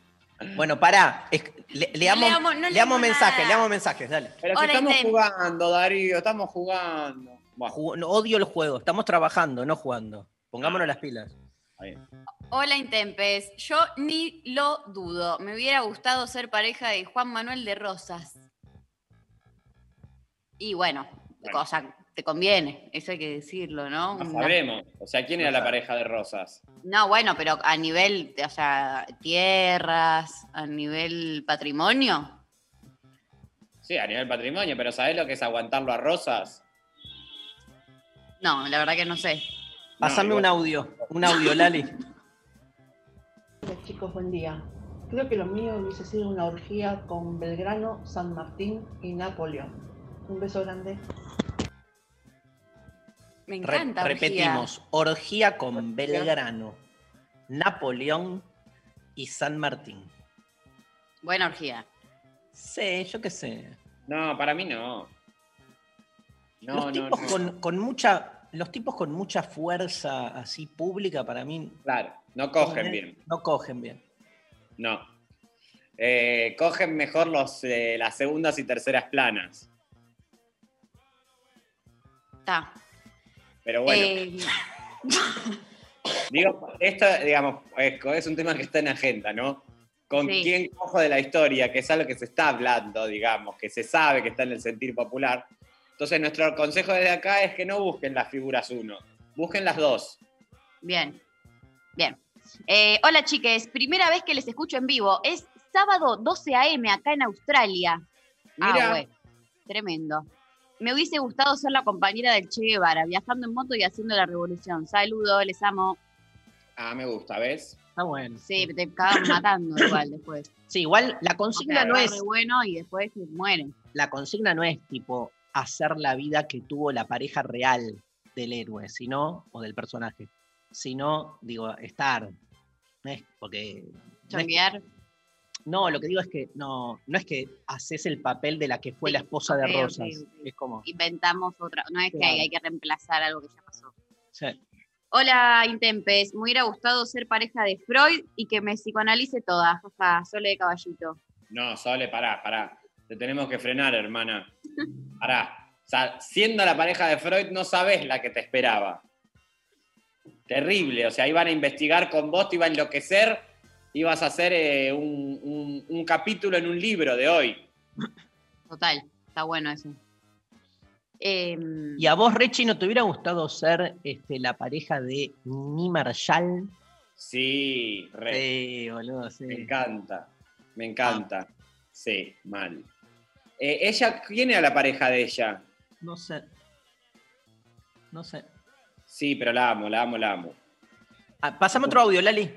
Bueno, pará. es- le- leamos, leamos- no leamos mensajes, leamos mensajes, dale. Pero si estamos jugando, Darío, estamos jugando. Bueno, odio el juego. Estamos trabajando, no jugando. Pongámonos las pilas. Hola Intempes, yo ni lo dudo. Me hubiera gustado ser pareja de Juan Manuel de Rosas. Y bueno, Bueno. cosa te conviene, eso hay que decirlo, ¿no? No sabemos. O sea, ¿quién era la pareja de Rosas? No, bueno, pero a nivel, o sea, tierras, a nivel patrimonio. Sí, a nivel patrimonio, pero ¿sabés lo que es aguantarlo a Rosas? No, la verdad que no sé. Pásame un audio, un audio, Lali. Hola chicos, buen día. Creo que lo mío hubiese sido una orgía con Belgrano, San Martín y Napoleón. Un beso grande. Me Re- encanta. orgía. repetimos, orgía con Belgrano, Napoleón y San Martín. Buena orgía. Sí, yo qué sé. No, para mí no. No, los tipos no. con, con mucha, los tipos con mucha fuerza así pública para mí Claro, no cogen bien. no cogen bien. No. Eh, cogen mejor los, eh, las segundas y terceras planas. Está. Pero bueno, Eh, digo, esto, digamos, es, es un tema que está en agenda, ¿no? Con Sí. quién cojo de la historia, que es algo que se está hablando, digamos, que se sabe que está en el sentir popular. Entonces, nuestro consejo desde acá es que no busquen las figuras uno, busquen las dos. Bien, bien. Eh, hola chiques, primera vez que les escucho en vivo. Es sábado 12 a.m. acá en Australia. Mira, Ah, tremendo. Me hubiese gustado ser la compañera del Che Guevara, viajando en moto y haciendo la revolución. Saludos, les amo. ah, me gusta, ¿ves? Está bueno. Sí, te acaban matando igual después. Sí, igual la O consigna sea, no es bueno y después se mueren. la consigna no es tipo hacer la vida que tuvo la pareja real del héroe, sino o del personaje, sino digo estar, no es porque no, es- Chambear. no, lo que digo es que no, no es que haces el papel de la que fue Sí, la esposa de Rosas, es como Inventamos otra. No es que hay que reemplazar algo que ya pasó. sí. Hola, Intempes. Me hubiera gustado ser pareja de Freud y que me psicoanalice toda. Jaja, sole de caballito. No, Sole, pará, pará. Te tenemos que frenar, hermana. Pará. O sea, siendo la pareja de Freud, no sabes la que te esperaba. Terrible. O sea, iban a investigar con vos, te iba a enloquecer. Ibas a hacer eh, un, un- un capítulo en un libro de hoy. Total, está bueno eso. Em, Y a vos, Rechi, ¿no te hubiera gustado ser este, la pareja de Ni Marshall? Sí, re. Sí, boludo, sí. Me encanta. Me encanta. Sí, mal. Eh, ella, ¿quién era la pareja de ella? No sé. No sé. Sí, pero la amo, la amo, la amo. Ah, pasame otro audio, Lali.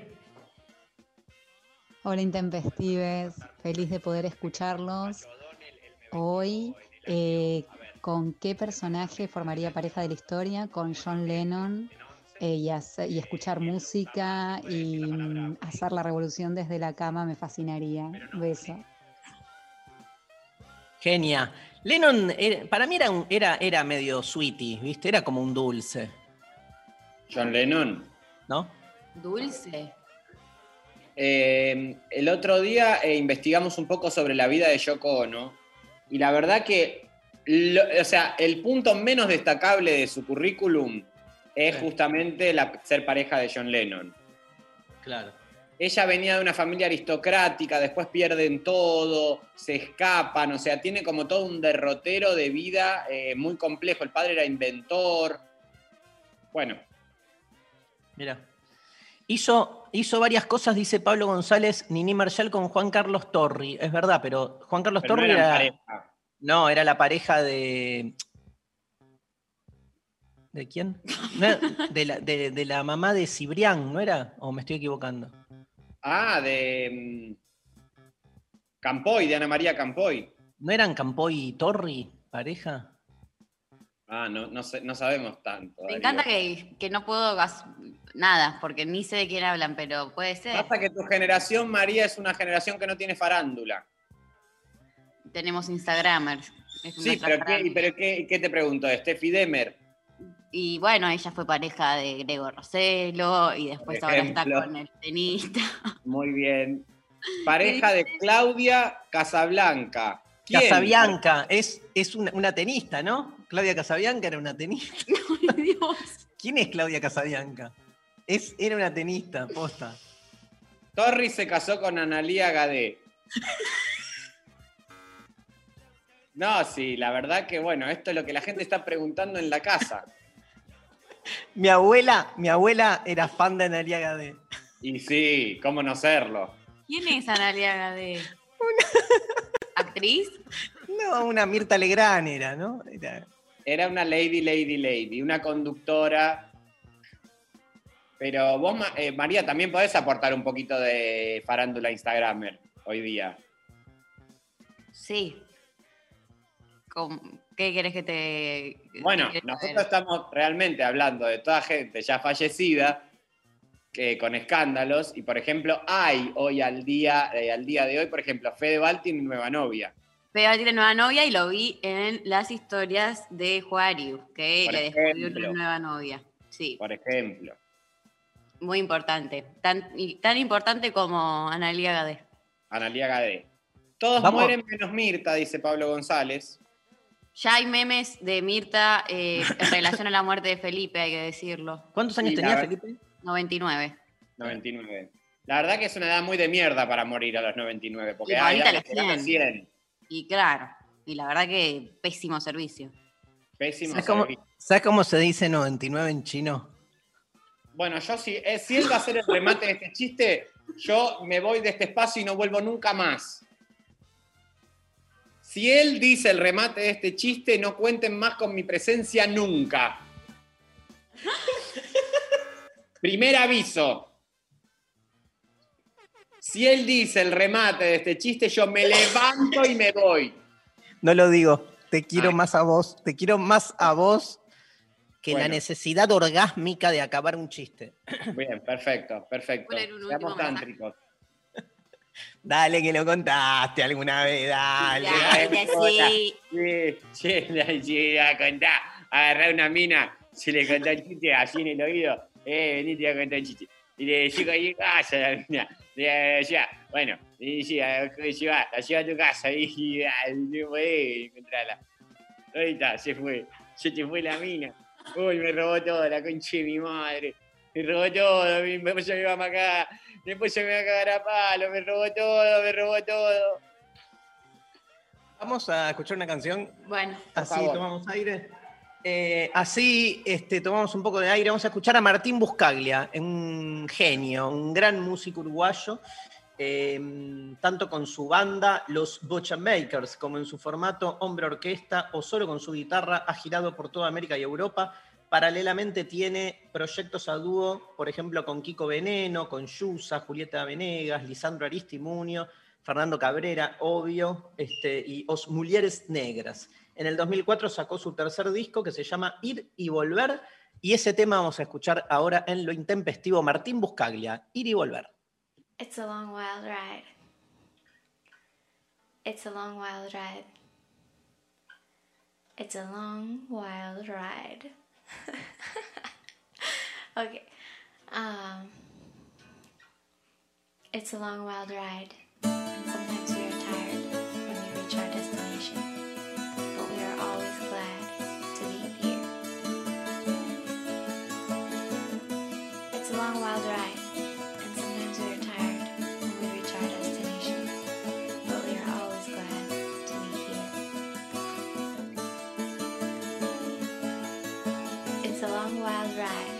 Hola Intempestives, feliz de poder escucharlos hoy. Eh, ¿Con qué personaje formaría pareja de la historia? Con John Lennon eh, y, hacer- y escuchar música y mm, hacer la revolución desde la cama me fascinaría. Beso. Genia. Lennon, era- para mí era, un- era, era medio sweetie, ¿viste? Era como un dulce, John Lennon. ¿no? Dulce. Eh, el otro día eh, investigamos un poco sobre la vida de Yoko Ono y la verdad que, lo- o sea, el punto menos destacable de su currículum es Sí. justamente la, ser pareja de John Lennon. Claro. Ella venía de una familia aristocrática, después pierden todo, se escapan, o sea, tiene como todo un derrotero de vida eh, muy complejo. El padre era inventor. Bueno, Mira. Hizo, hizo varias cosas, dice Pablo González, Nini Marshall con Juan Carlos Torri. Es verdad, pero Juan Carlos pero no Torri eran era. pareja. No, era la pareja de. ¿De quién? No de, la, de- de la mamá de Cibrián, ¿no era? ¿O me estoy equivocando? Ah, de mm, Campoy, de Ana María Campoy. ¿No eran Campoy y Torri, pareja? Ah, no, no, sé- no sabemos tanto. Me Darío. encanta que, que no puedo gas- nada, porque ni sé de quién hablan, pero puede ser. Pasa que tu generación, María, es una generación que no tiene farándula. Tenemos Instagramers. Sí, pero, ¿qué, pero qué, qué te pregunto? Steffi Demer. Y bueno, ella fue pareja de Grego Roselo y después ahora está con el tenista. Muy bien. Pareja de Claudia Casablanca. ¿Quién? Casabianca, es, es una, una tenista, ¿no? Claudia Casabianca era una tenista. Ay, Dios. ¿Quién es Claudia Casabianca? Es, era una tenista, posta. Torri se casó con Analía Gadé. No, sí, la verdad que bueno, esto es lo que la gente está preguntando en la casa. Mi abuela, mi abuela era fan de Analia Gade. Y sí, cómo no serlo. ¿Quién es Analia Gade? ¿Actriz? No, una Mirta Legrand era, ¿no? Era- Era una lady, lady, lady, una conductora. Pero vos, eh, María, también podés aportar un poquito de farándula Instagramer hoy día. Sí. ¿Cómo- ¿Qué querés que te.? Bueno, nosotros saber? estamos realmente hablando de toda gente ya fallecida, que, con escándalos, y por ejemplo, hay hoy al día, eh, al día de hoy, por ejemplo, Fedeval tiene nueva novia. Fede tiene nueva novia y lo vi en las historias de Juariu, que Por le descubrió ejemplo. una nueva novia. Sí, Por ejemplo. muy importante. Tan, y tan importante como Analia Gade. Analia Gadé. Todos Vamos. mueren menos Mirta, dice Pablo González. Ya hay memes de Mirta eh, en relación a la muerte de Felipe, hay que decirlo. ¿Cuántos años Sí, tenía Felipe? 99. 99. La verdad que es una edad muy de mierda para morir a los 99, porque Y hay ahorita los que llegan a 100. 100. Y claro, y la verdad que pésimo servicio. Pésimo ¿Sabes cómo, servicio. sabes cómo se dice 99 en chino? Bueno, yo si, eh, si él va a hacer el remate de este chiste, yo me voy de este espacio y no vuelvo nunca más. Si él dice el remate de este chiste, no cuenten más con mi presencia nunca. Primer aviso. Si él dice el remate de este chiste, yo me levanto y me voy. No lo digo. Te quiero Ay. más a vos. Te quiero más a vos que la necesidad orgásmica de acabar un chiste. Bien, perfecto, perfecto. Seamos tántricos. Dale que lo contaste alguna vez, dale. Ya sí. Sí, sí, a contar. Agarrar una mina, se le contó el chiste así en el oído. Eh, venite a contar el chiste. Y le decía ahí casa la mina. Le decía, bueno, le decía, lleva, la lleva a tu casa y, no podés encontrarla. Ahorita se fue, se te fue la mina. Uy, me robó todo, la concha de mi madre. Me robó todo, mi- me iba a acá, después yo me iba a cagar a palo, me robó todo, me robó todo. Vamos a escuchar una canción. Bueno, Así tomamos aire. Eh, así este, tomamos un poco de aire. Vamos a escuchar a Martín Buscaglia, un genio, un gran músico uruguayo, eh, tanto con su banda, los Bocha Makers, como en su formato hombre orquesta o solo con su guitarra, ha girado por toda América y Europa, Paralelamente tiene proyectos a dúo, por ejemplo, con Kiko Veneno, con Yusa, Julieta Venegas, Lisandro Aristimunio, Fernando Cabrera, obvio, este, y Os Mulieres Negras. En el 2004 sacó su tercer disco que se llama Ir y Volver, y ese tema vamos a escuchar ahora en Lo Intempestivo Martín Buscaglia, Ir y Volver. It's a long wild ride. It's a long wild ride. It's a long wild ride. okay. Um, it's a long, wild ride, and sometimes we are tired when we reach our destination. right.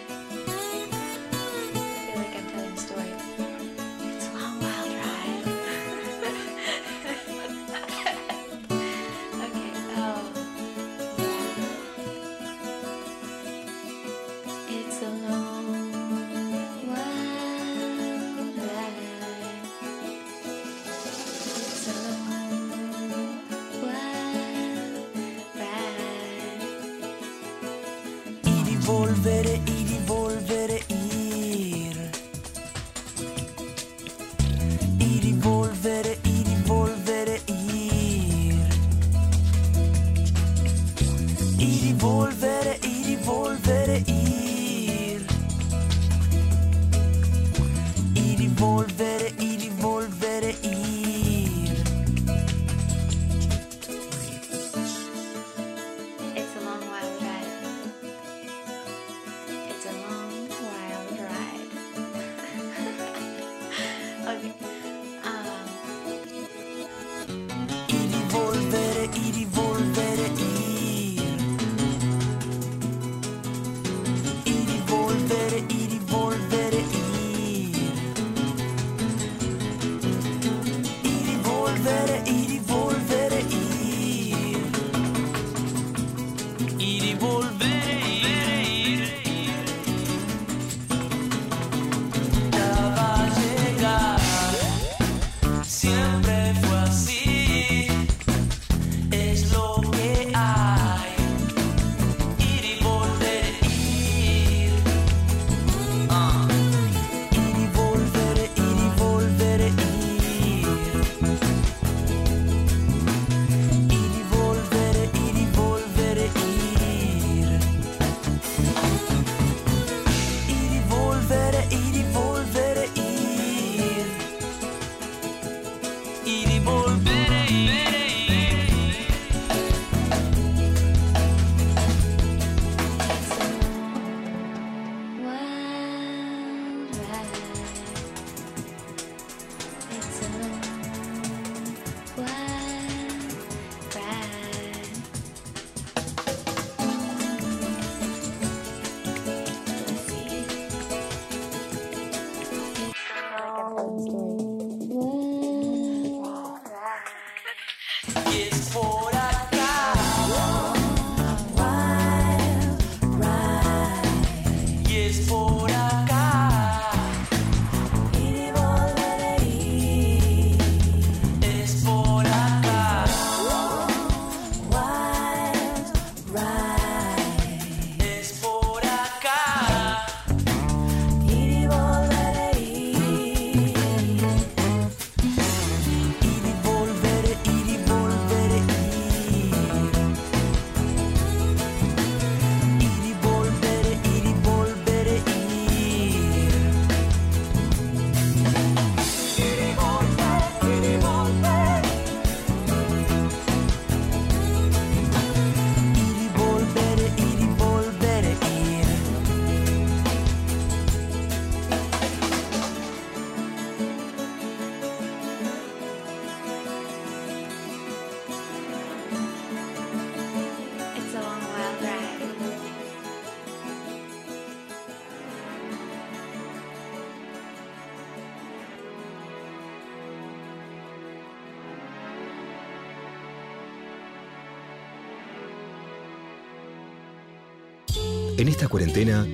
En esta cuarentena,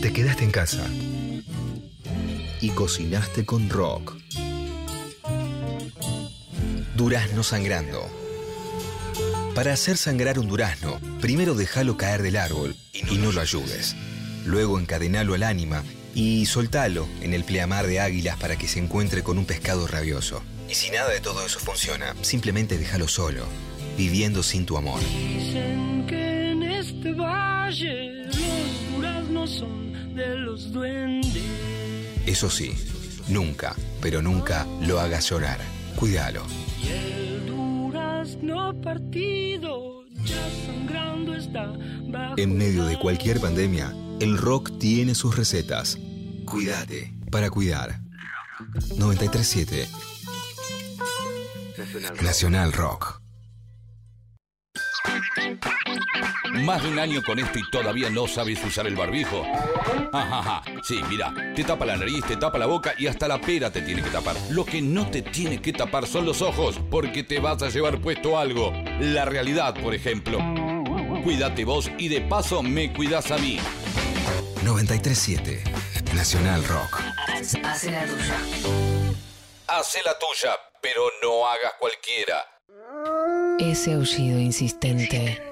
te quedaste en casa y cocinaste con rock. Durazno sangrando. Para hacer sangrar un durazno, primero déjalo caer del árbol y no lo ayudes. Luego encadenalo al ánima y soltalo en el pleamar de águilas para que se encuentre con un pescado rabioso. Y si nada de todo eso funciona, simplemente déjalo solo, viviendo sin tu amor. Eso sí, nunca, pero nunca lo hagas llorar. Cuídalo. Y el durazno partido ya sangrando está bajo En medio de cualquier pandemia, el rock tiene sus recetas. Cuídate para cuidar. 937 Nacional Rock. Más de un año con esto y todavía no sabes usar el barbijo. Ajaja, sí, mira, te tapa la nariz, te tapa la boca y hasta la pera te tiene que tapar. Lo que no te tiene que tapar son los ojos, porque te vas a llevar puesto algo. La realidad, por ejemplo. Cuídate vos y de paso me cuidas a mí. 937 Nacional Rock. Hace la tuya. Hace la tuya, pero no hagas cualquiera. Ese aullido insistente.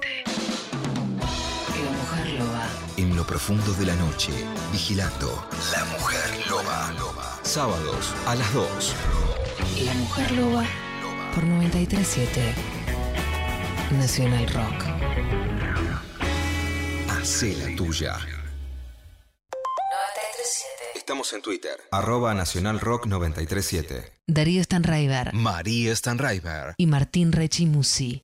Profundo de la noche, vigilando La Mujer Loba. Sábados a las 2. La mujer loba por 937 Nacional Rock. Hacé la tuya. Estamos en Twitter. Arroba Nacional Rock 937. Darío Stanraiver María Stanraiver. y Martín Rechimusi.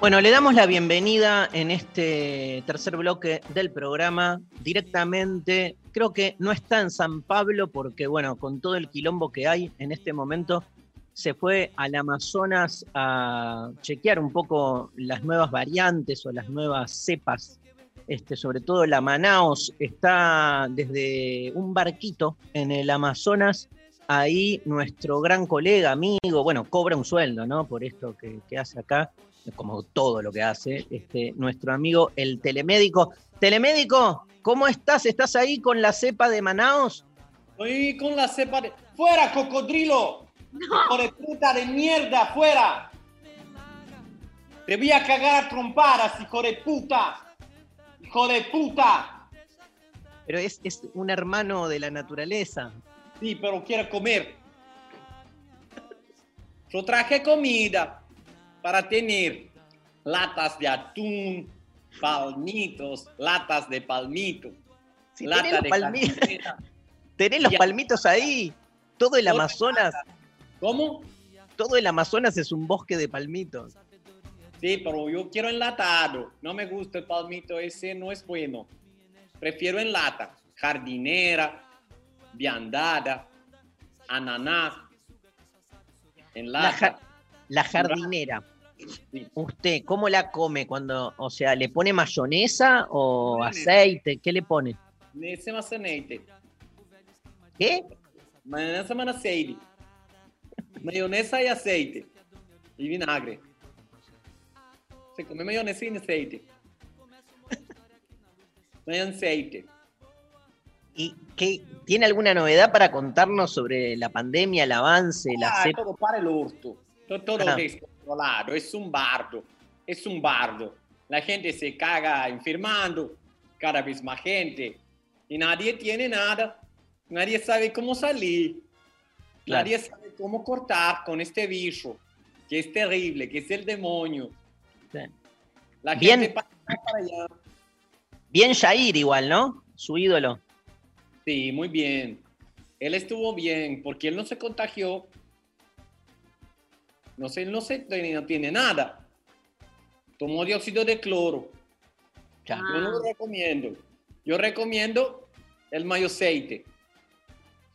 Bueno, le damos la bienvenida en este tercer bloque del programa directamente. Creo que no está en San Pablo porque, bueno, con todo el quilombo que hay en este momento, se fue al Amazonas a chequear un poco las nuevas variantes o las nuevas cepas. Este, sobre todo la Manaos está desde un barquito en el Amazonas. Ahí nuestro gran colega, amigo, bueno, cobra un sueldo, ¿no? Por esto que, que hace acá, como todo lo que hace, este, nuestro amigo el telemédico. Telemédico, ¿cómo estás? ¿Estás ahí con la cepa de Manaos? Estoy con la cepa de... ¡Fuera, cocodrilo! ¡Hijo de puta de mierda, fuera! Te voy a cagar a trompadas, hijo de puta. ¡Hijo de puta! Pero es, es un hermano de la naturaleza. Sí, pero quiero comer. Yo traje comida para tener latas de atún, palmitos, latas de palmito, Si lata de palmi- tenés los palmitos ahí. Todo el Amazonas. ¿Cómo? Todo el Amazonas es un bosque de palmitos. Sí, pero yo quiero enlatado. No me gusta el palmito ese, no es bueno. Prefiero en lata. Jardinera, viandada, ananá. En La, ja- la jardinera. ¿Usted cómo la come cuando, o sea, le pone mayonesa o Mayonesa. aceite? ¿Qué le pone? Nesse maçanete. ¿Qué? Mayonesa con aceite. Mayonesa y aceite. Y vinagre. Se come mayonesa y aceite. Hay aceite. ¿Y qué, tiene alguna novedad para contarnos sobre la pandemia, el avance, la Ah, cepa? todo para el orto. Todo, todo Ah. Descontrolado. Es un bardo. Es un bardo. La gente se caga enfermando. Cada vez más gente. Y nadie tiene nada. Nadie sabe cómo salir. Claro. Nadie sabe cómo cortar con este bicho. Que es terrible, que es el demonio. Sí. La Bien. gente acá, para allá. Bien Jair igual, ¿no? Su ídolo. Sí, muy bien. Él estuvo bien porque él no se contagió. No sé, él no, se, no tiene nada. Tomó dióxido de cloro. Ya. Yo no lo recomiendo. Yo recomiendo el mayo aceite.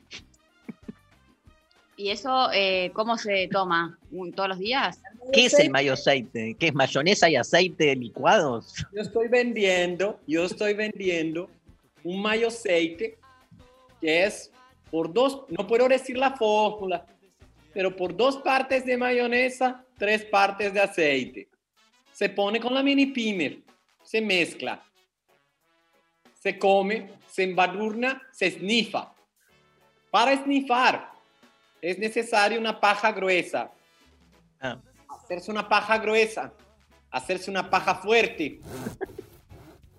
¿Y eso eh, cómo se toma? ¿Un- ¿Todos los días? ¿Qué es el mayo aceite? ¿Qué es mayonesa y aceite licuados? Yo estoy vendiendo, yo estoy vendiendo un mayo aceite que es por dos, no puedo decir la fórmula, pero por dos partes de mayonesa, tres partes de aceite. se pone con la mini pimer, se mezcla, se come, se embadurna, se snifa. Para snifar es necesaria una paja gruesa. Ah. Hacerse una paja gruesa, hacerse una paja fuerte.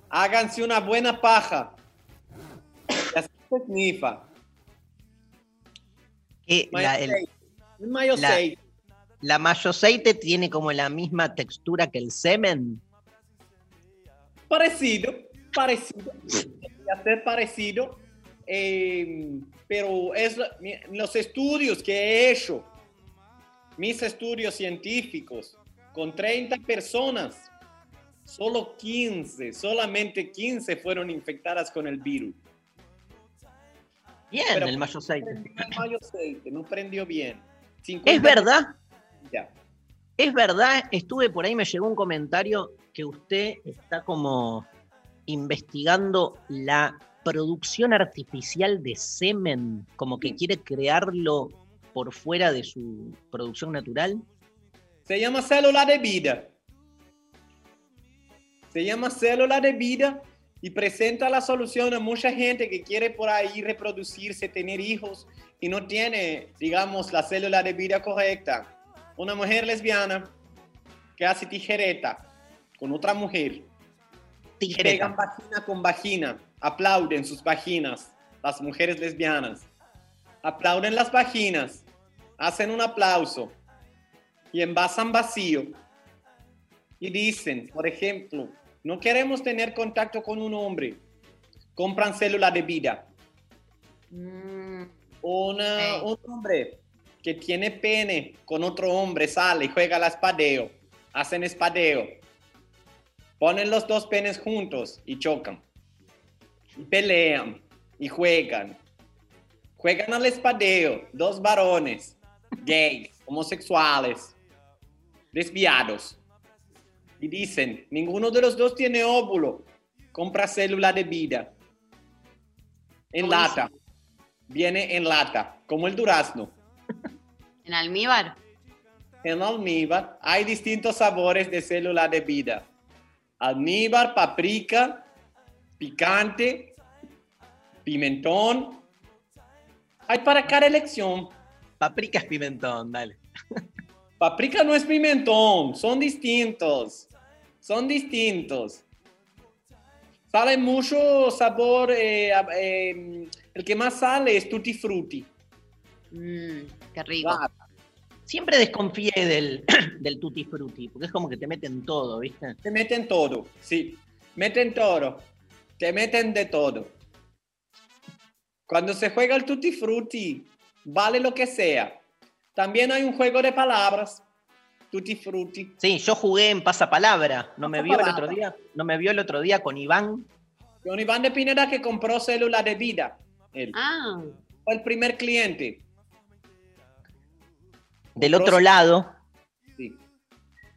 Háganse una buena paja. Y así se snifa. Que la, el- Mayoseite. Un mayoseite. la mayoseite tiene como la misma textura que el semen. Parecido, parecido. Ser parecido. eh, pero es la- los estudios que he hecho, mis estudios científicos, con 30 personas, solo 15, solamente 15 fueron infectadas con el virus. Bien, Pero- el mayoseite. Prendió el mayoseite, no prendió bien. 50 Es verdad, Ya. es verdad, estuve por ahí, me llegó un comentario que usted está como investigando la producción artificial de semen, como que quiere crearlo por fuera de su producción natural. Se llama célula de vida. Se llama célula de vida y presenta la solución a mucha gente que quiere por ahí reproducirse, tener hijos y no tiene, digamos, la célula de vida correcta. Una mujer lesbiana que hace tijereta con otra mujer. Tijereta. pegan vagina con vagina. Aplauden sus vaginas, las mujeres lesbianas. Aplauden las vaginas. Hacen un aplauso y envasan vacío y dicen, por ejemplo, no queremos tener contacto con un hombre, compran célula de vida. Una- Un hombre que tiene pene con otro hombre sale y juega al espadeo, hacen espadeo, ponen los dos penes juntos y chocan, y pelean y juegan. Juegan al espadeo, dos varones, gays, homosexuales, desviados. Y dicen, ninguno de los dos tiene óvulo. Compra célula de vida. En ¿Cómo lata. Viene en lata, como el durazno. En almíbar. En almíbar hay distintos sabores de célula de vida. Almíbar, paprika, picante, pimentón. Hay para cada elección. Paprika es pimentón, dale. Paprika no es pimentón, son distintos. Son distintos. Sale mucho sabor. eh, eh, el que más sale es tutti frutti. Mm, qué rico. Siempre desconfié del, del tutti frutti, porque es como que te meten todo, ¿viste? Te meten todo, sí. Meten todo. Te meten de todo. Cuando se juega el tutti frutti, vale lo que sea. También hay un juego de palabras. Tutti frutti. Sí, yo jugué en pasapalabra. ¿No me vio el otro día? ¿No me vio el otro día con Iván? Con Iván de Pineda que compró célula de vida. Él Ah, fue el primer cliente. Del Compró otro lado, Sí.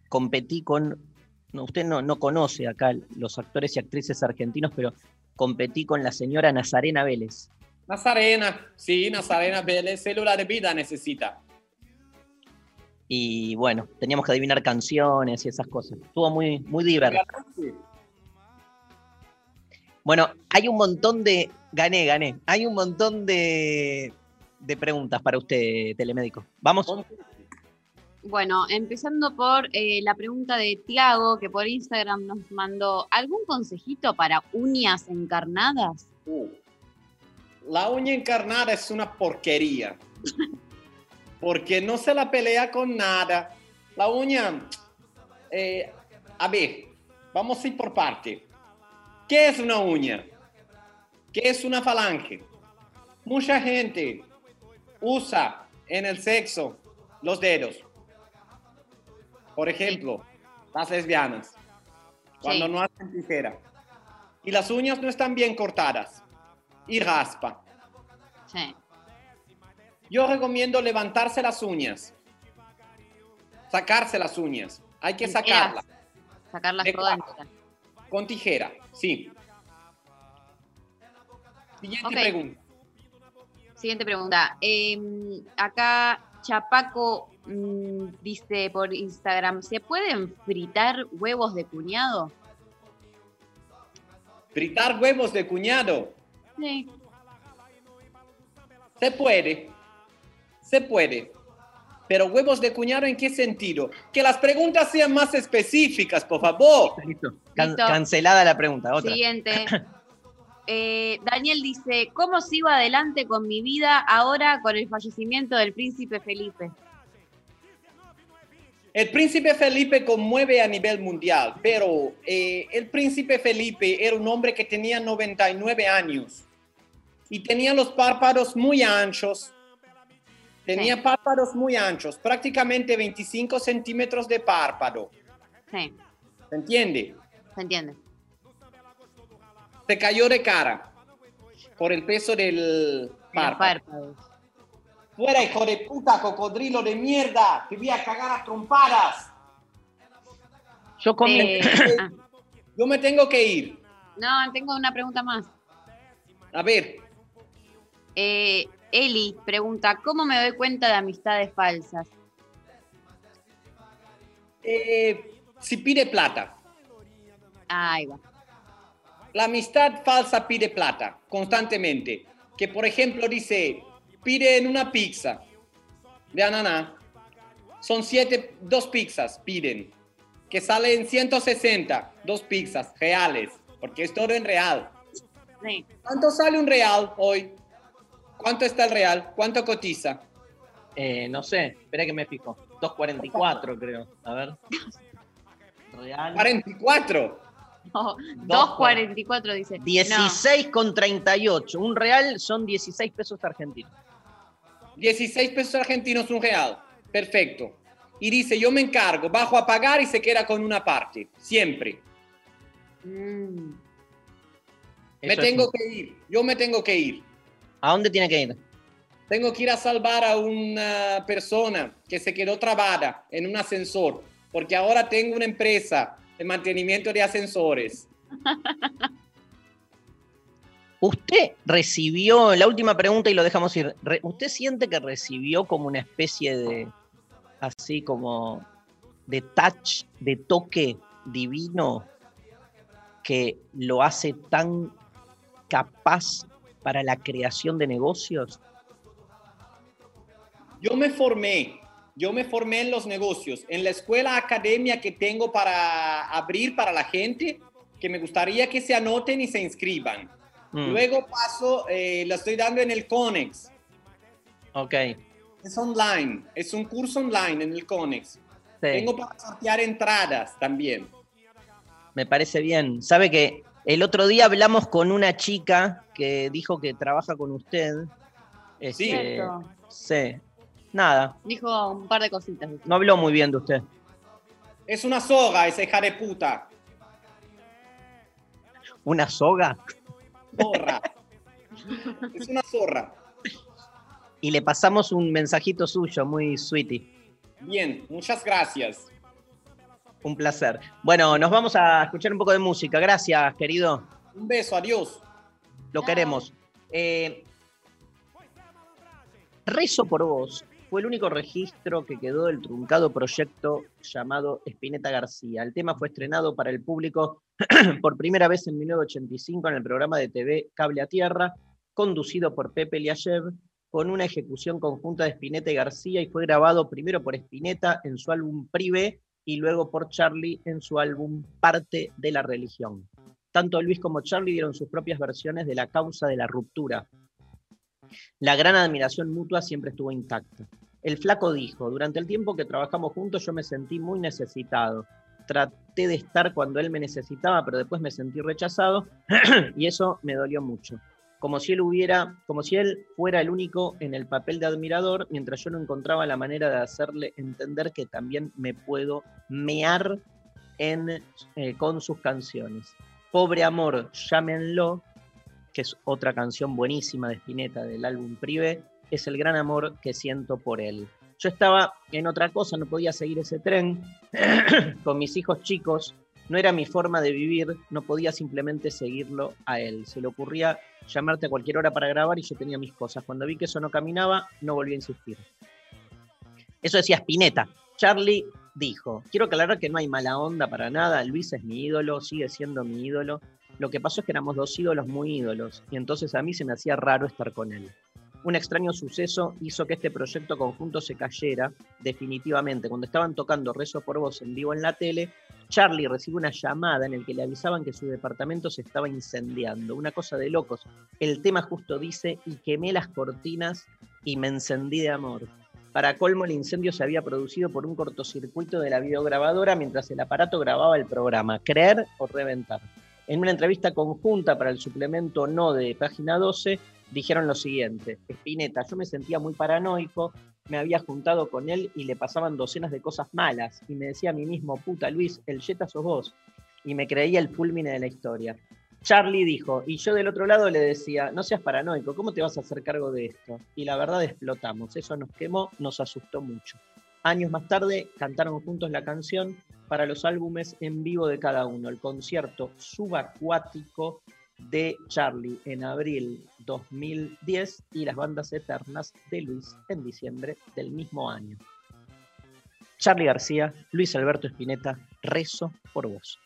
competí con. No, usted no, no conoce acá los actores y actrices argentinos, pero competí con la señora Nazarena Vélez. Nazarena, sí, Nazarena Vélez, célula de vida necesita. Y bueno, teníamos que adivinar canciones y esas cosas. Estuvo muy, muy divertido. Bueno, hay un montón de. Gané, gané. Hay un montón de, de preguntas para usted, telemédico. Vamos. bueno, empezando por eh, la pregunta de Tiago, que por Instagram nos mandó, ¿algún consejito para uñas encarnadas? Uh, la uña encarnada es una porquería. Porque no se la pelea con nada. La uña. eh, a ver, vamos a ir por parte. ¿Qué es una uña? ¿Qué es una falange? Mucha gente usa en el sexo los dedos. Por ejemplo, las lesbianas. Cuando Sí. no hacen tijera. Y las uñas no están bien cortadas. Y raspa. Sí. Yo recomiendo levantarse las uñas. Sacarse las uñas. Hay que sacarlas. Sacarlas todas. Con tijera, sí. Siguiente pregunta. Siguiente pregunta. Eh, acá Chapaco mm, dice por Instagram, ¿se pueden fritar huevos de cuñado? Fritar huevos de cuñado. Sí. Se puede. Se puede. Pero huevos de cuñado, ¿en qué sentido? Que las preguntas sean más específicas, por favor. Can- Listo. cancelada la pregunta, otra. Siguiente. Eh, Daniel dice, ¿cómo sigo adelante con mi vida ahora con el fallecimiento del príncipe Felipe? El príncipe Felipe conmueve a nivel mundial, pero eh, el príncipe Felipe era un hombre que tenía 99 años y tenía los párpados muy anchos. Tenía párpados muy anchos, prácticamente 25 centímetros de párpado. Sí, ¿Se entiende? se entiende. Se cayó de cara por el peso del párpado. Fuera, hijo de puta, cocodrilo de mierda. Te voy a cagar a trompadas. Yo comí. Eh, Yo me tengo que ir. no, tengo una pregunta más. A ver, Eh, Eli pregunta, ¿cómo me doy cuenta de amistades falsas? eh, si pide plata. Ahí va. La amistad falsa pide plata constantemente. Que por ejemplo dice, piden una pizza de ananá. Son siete, dos pizzas piden. Que salen 160, dos pizzas reales. Porque es todo en real. Sí. ¿Cuánto sale un real hoy? ¿Cuánto está el real? ¿Cuánto cotiza? Eh, no sé, espera que me fijo. 2.44 creo. A ver. Real. 44. No, 2.44 dice. No. 16 con 38. Un real son 16 pesos argentinos. 16 pesos argentinos un real. Perfecto. Y dice, yo me encargo, bajo a pagar y se queda con una parte. Siempre. Mm, Me Eso tengo un- que ir. Yo me tengo que ir. ¿A dónde tiene que ir? Tengo que ir a salvar a una persona que se quedó trabada en un ascensor. Porque ahora tengo una empresa de mantenimiento de ascensores. ¿Usted recibió, la última pregunta y lo dejamos ir, ¿usted siente que recibió como una especie de, así como, de touch, de toque divino que lo hace tan capaz para la creación de negocios? Yo me formé, yo me formé en los negocios, en la escuela academia que tengo para abrir para la gente, que me gustaría que se anoten y se inscriban. Mm, Luego paso, eh, la estoy dando en el CONEX. ok, Es online, es un curso online en el CONEX. sí, Tengo para sortear entradas también. me parece bien. Sabe que el otro día hablamos con una chica que dijo que trabaja con usted. Este, Cierto. sí, nada, Dijo un par de cositas. no habló muy bien de usted. Es una soga esa hija de puta. ¿Una soga? Zorra. es una zorra. Y le pasamos un mensajito suyo, muy sweetie. Bien, muchas gracias. Un placer. Bueno, nos vamos a escuchar un poco de música. Gracias, querido. Un beso, adiós. Lo queremos. Eh, Rezo por vos fue el único registro que quedó del truncado proyecto llamado Espineta García. El tema fue estrenado para el público por primera vez en 1985 en el programa de TV Cable a Tierra, conducido por Pepe Liayev, con una ejecución conjunta de Spinetta y García y fue grabado primero por Spinetta en su álbum Privé y luego por Charlie en su álbum Parte de la Religión. Tanto Luis como Charlie dieron sus propias versiones de la causa de la ruptura. La gran admiración mutua siempre estuvo intacta. El flaco dijo, durante el tiempo que trabajamos juntos yo me sentí muy necesitado. Traté de estar cuando él me necesitaba, pero después me sentí rechazado y eso me dolió mucho. Como si él hubiera, como si él fuera el único en el papel de admirador, mientras yo no encontraba la manera de hacerle entender que también me puedo mear en, eh, con sus canciones. Pobre amor, llámenlo, que es otra canción buenísima de Spinetta del álbum Privé, es el gran amor que siento por él. Yo estaba en otra cosa, no podía seguir ese tren con mis hijos chicos, no era mi forma de vivir, no podía simplemente seguirlo a él. Se le ocurría llamarte a cualquier hora para grabar y yo tenía mis cosas. Cuando vi que eso no caminaba, no volví a insistir. Eso decía Spinetta. Charlie dijo, quiero aclarar que no hay mala onda para nada, Luis es mi ídolo, sigue siendo mi ídolo. Lo que pasó es que éramos dos ídolos muy ídolos, y entonces a mí se me hacía raro estar con él. Un extraño suceso hizo que este proyecto conjunto se cayera definitivamente. Cuando estaban tocando Rezo por Voz en vivo en la tele, Charlie recibe una llamada en el que le avisaban que su departamento se estaba incendiando. Una cosa de locos. El tema justo dice, y quemé las cortinas y me encendí de amor. Para colmo, el incendio se había producido por un cortocircuito de la videograbadora mientras el aparato grababa el programa. ¿Creer o reventar? En una entrevista conjunta para el suplemento No de página 12, dijeron lo siguiente, Spinetta, yo me sentía muy paranoico, me había juntado con él y le pasaban docenas de cosas malas, y me decía a mí mismo, puta Luis, el Jetta sos vos, y me creía el fulmine de la historia. Charlie dijo, y yo del otro lado le decía, no seas paranoico, ¿cómo te vas a hacer cargo de esto? Y la verdad explotamos, eso nos quemó, nos asustó mucho. Años más tarde cantaron juntos la canción para los álbumes en vivo de cada uno, el concierto subacuático de Charlie en abril 2010 y las bandas eternas de Luis en diciembre del mismo año. Charlie García, Luis Alberto Spinetta, rezo por vos.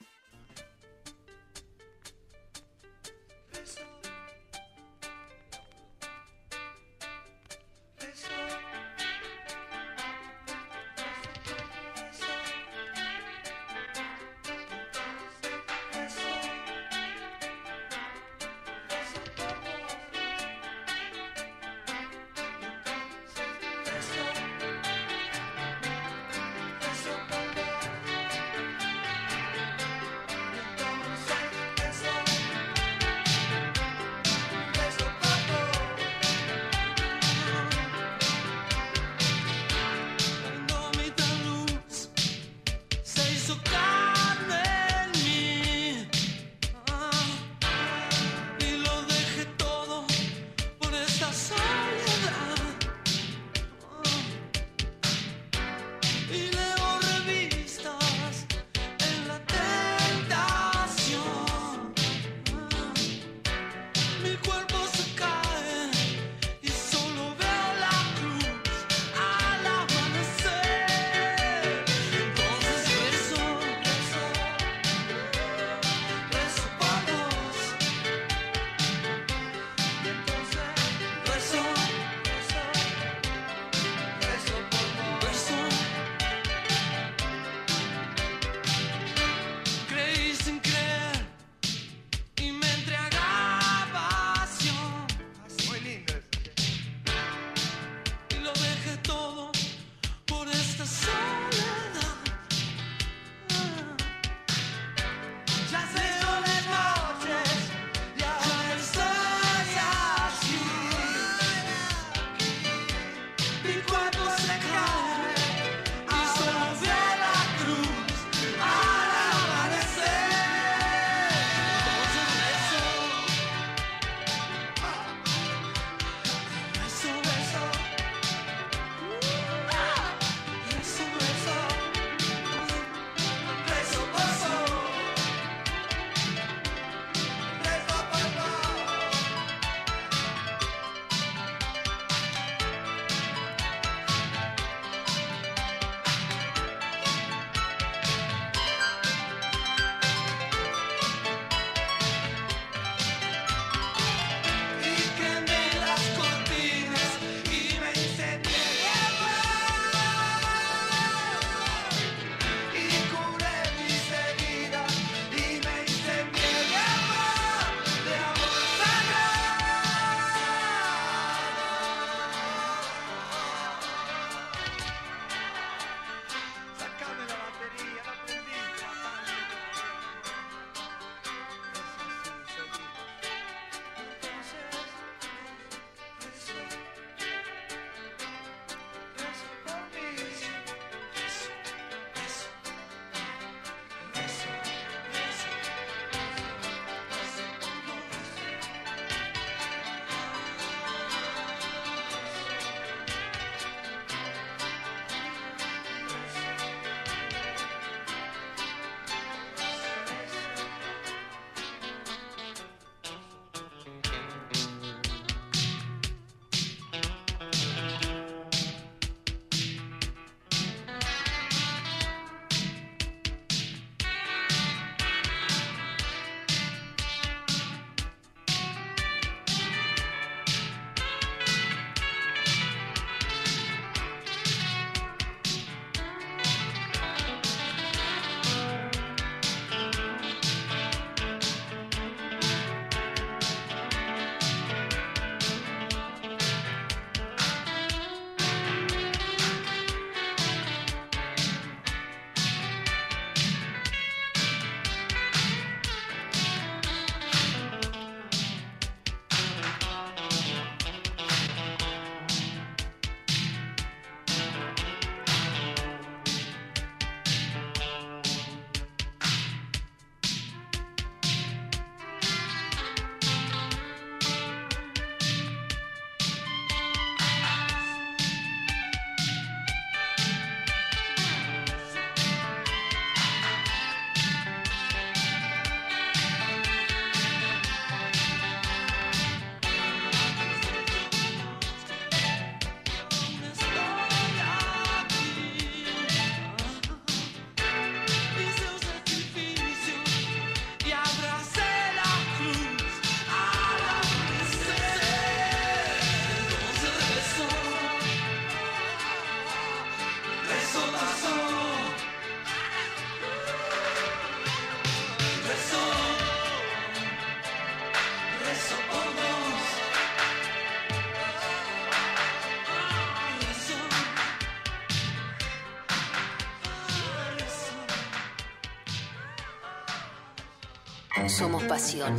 Somos pasión.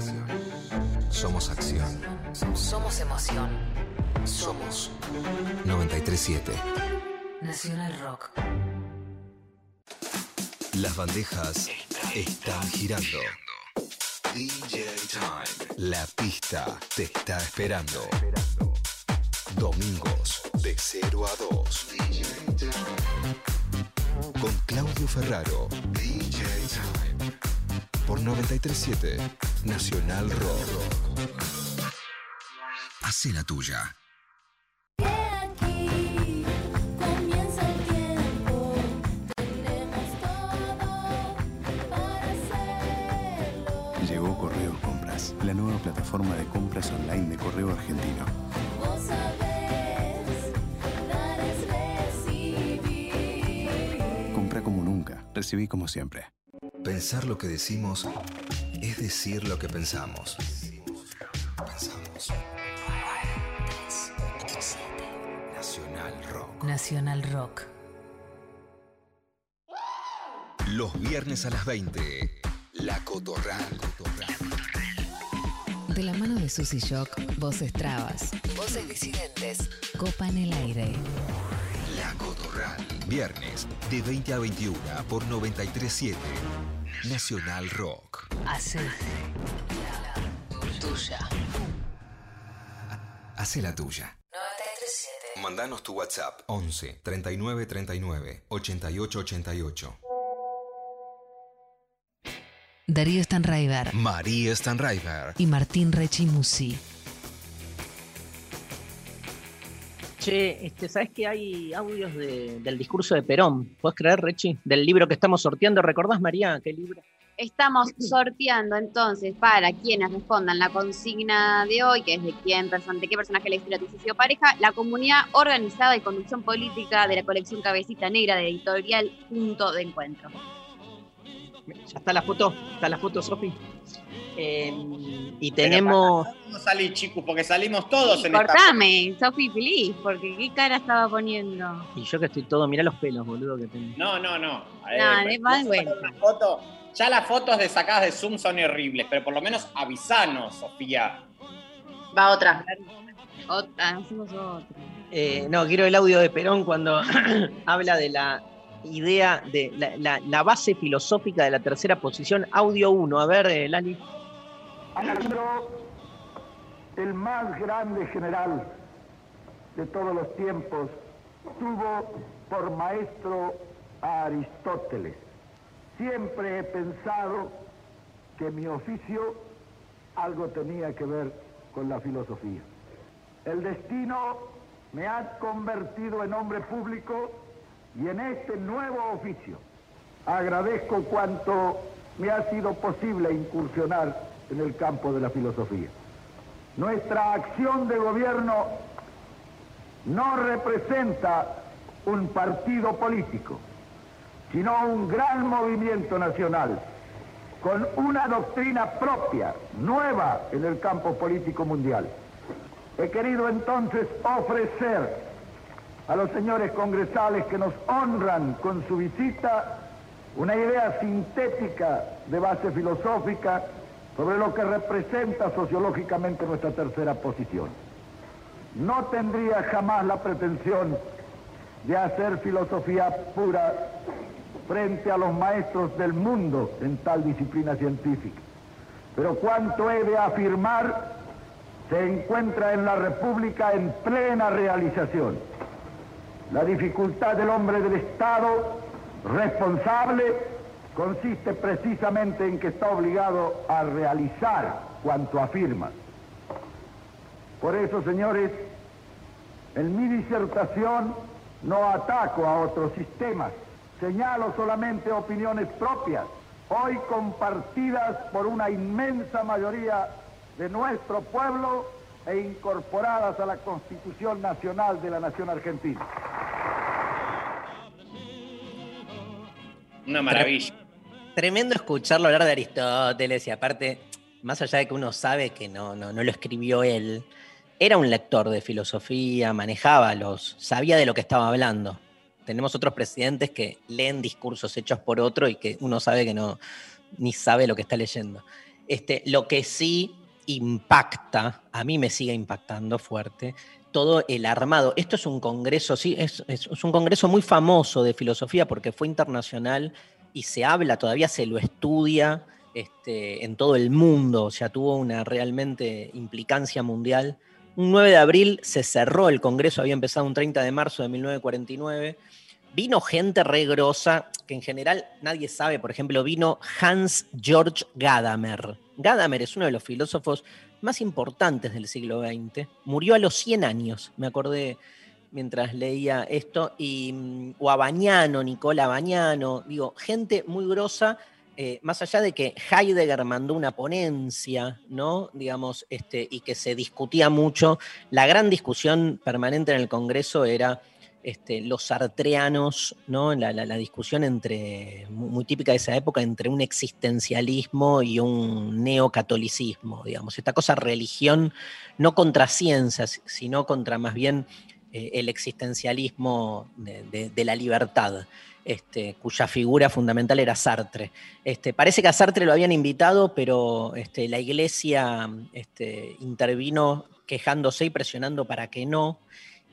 Somos acción. Somos emoción. Somos 937. Nacional Rock. Las bandejas están girando. DJ Time. La pista te está esperando. Domingos de 0 a 2. Con Claudio Ferraro. DJ Time. Por 937 Nacional Rock. Hace la tuya. Comienza el tiempo, tendremos todo para hacerlo. Llegó Correo Compras, la nueva plataforma de compras online de correo argentino. Vos sabés, dar es recibir. Compra como nunca, recibí como siempre. Pensar lo que decimos es decir lo que pensamos. Pensamos. Nacional Rock. Nacional Rock. Los viernes a las 20. La Cotorral. De la mano de Susy Shock, voces trabas, voces disidentes, copa en el aire. La Cotorral. Viernes de 20 a 21 por 937 Nacional Rock. Hace tuya. Hace la tuya. 937. Mandanos tu WhatsApp 11 39 39 88 88. Darío Stanraiver María Stanraiver. y Martín Rechimusi. Che, este, ¿sabes que hay audios de- del discurso de Perón? ¿Puedes creer, Rechi? Del libro que estamos sorteando. ¿Recordás, María, qué libro? Estamos sorteando entonces para quienes respondan la consigna de hoy, que es de quién de qué personaje la historia suicidio pareja, la comunidad organizada y conducción política de la colección Cabecita Negra de editorial Punto de Encuentro. Ya está la foto, está la foto, Sofi. Eh, y tenemos. No salí, chicos, porque salimos todos Sí, en esta. cortame, Sofi feliz, porque qué cara estaba poniendo. Y yo que estoy todo, mirá los pelos, boludo, que tengo. No, no, no. Eh, No, es más vamos a bueno. sacar una foto. Ya las fotos de sacadas de Zoom son horribles, pero por lo menos avisanos, Sofía. Va otra. Otra, hacemos otra. Eh, no, quiero el audio de Perón cuando habla de la idea de la, base filosófica de la tercera posición. Audio 1, a ver, eh, Lali. Alejandro, el más grande general de todos los tiempos, tuvo por maestro a Aristóteles. Siempre he pensado que mi oficio algo tenía que ver con la filosofía. El destino me ha convertido en hombre público y en este nuevo oficio agradezco cuanto me ha sido posible incursionar en el campo de la filosofía. Nuestra acción de gobierno no representa un partido político, sino un gran movimiento nacional con una doctrina propia, nueva en el campo político mundial. He querido entonces ofrecer a los señores congresales que nos honran con su visita una idea sintética de base filosófica sobre lo que representa sociológicamente nuestra tercera posición. No tendría jamás la pretensión de hacer filosofía pura frente a los maestros del mundo en tal disciplina científica. Pero cuanto he de afirmar se encuentra en la República en plena realización. La dificultad del hombre del Estado responsable consiste precisamente en que está obligado a realizar cuanto afirma. Por eso, señores, en mi disertación no ataco a otros sistemas, señalo solamente opiniones propias, hoy compartidas por una inmensa mayoría de nuestro pueblo e incorporadas a la Constitución Nacional de la Nación Argentina. Una maravilla. Tremendo escucharlo hablar de Aristóteles y aparte, más allá de que uno sabe que no, no, no lo escribió él, era un lector de filosofía, manejaba los, sabía de lo que estaba hablando. Tenemos otros presidentes que leen discursos hechos por otro y que uno sabe que no, ni sabe lo que está leyendo. Este, lo que sí impacta, a mí me sigue impactando fuerte, todo el armado. Esto es un congreso, sí, es, un congreso muy famoso de filosofía porque fue internacional y se habla, todavía se lo estudia este, en todo el mundo, o sea, tuvo una realmente implicancia mundial. Un 9 de abril se cerró el congreso, había empezado un 30 de marzo de 1949. Vino gente re grosa, que en general nadie sabe, por ejemplo, vino Hans Georg Gadamer. Gadamer es uno de los filósofos más importantes del siglo XX. Murió a los 100 años, me acordé mientras leía esto. Y, mm, o a Bañano, Nicola Bañano, digo, gente muy grosa. eh, más allá de que Heidegger mandó una ponencia, ¿no? Digamos, este, y que se discutía mucho, la gran discusión permanente en el Congreso era este, los sartreanos, ¿no? La, discusión entre, muy, típica de esa época, entre un existencialismo y un neocatolicismo, digamos. Esta cosa religión, no contra ciencias, sino contra más bien eh, el existencialismo de la libertad. Este, cuya figura fundamental era Sartre. Este, parece que a Sartre lo habían invitado, pero este, la iglesia este, intervino quejándose y presionando para que no.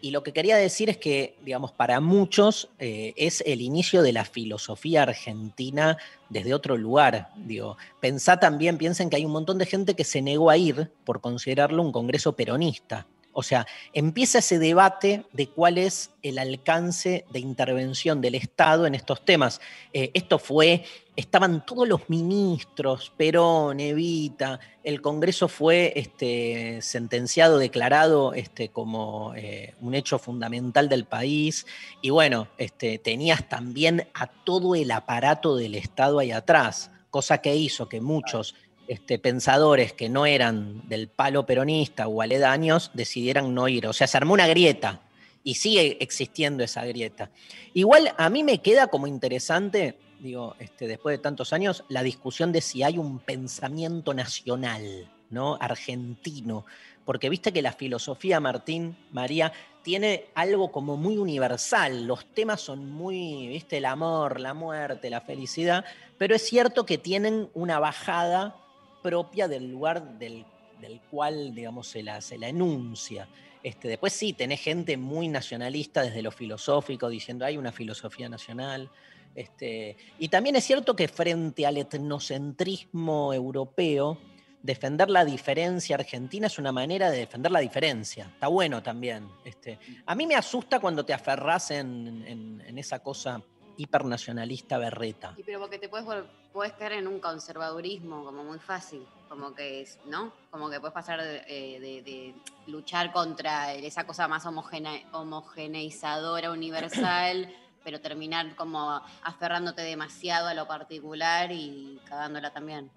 Y lo que quería decir es que, digamos, para muchos eh, es el inicio de la filosofía argentina desde otro lugar. Digo, pensá también, piensen que hay un montón de gente que se negó a ir por considerarlo un congreso peronista. O sea, empieza ese debate de cuál es el alcance de intervención del Estado en estos temas. Eh, esto fue, estaban todos los ministros, Perón, Evita, el Congreso fue este, sentenciado, declarado este, como eh, un hecho fundamental del país. Y bueno, este, tenías también a todo el aparato del Estado ahí atrás, cosa que hizo que muchos este, pensadores que no eran del palo peronista o aledaños decidieran no ir. O sea, se armó una grieta y sigue existiendo esa grieta. Igual a mí me queda como interesante, digo, este, después de tantos años, la discusión de si hay un pensamiento nacional, ¿no? Argentino. Porque viste que la filosofía, Martín, María, tiene algo como muy universal. Los temas son muy, viste, el amor, la muerte, la felicidad, pero es cierto que tienen una bajada propia del lugar del, del cual, digamos, se la, se la enuncia. Este, después sí, tenés gente muy nacionalista desde lo filosófico, diciendo hay una filosofía nacional. Este, y también es cierto que frente al etnocentrismo europeo, defender la diferencia argentina es una manera de defender la diferencia. Está bueno también. Este, a mí me asusta cuando te aferrás en, en- en esa cosa hipernacionalista berreta. Y pero porque te puedes, puedes caer en un conservadurismo como muy fácil, como que es, ¿no? Como que puedes pasar de, eh, de- de luchar contra esa cosa más homogene- homogeneizadora, universal, pero terminar como aferrándote demasiado a lo particular y cagándola también.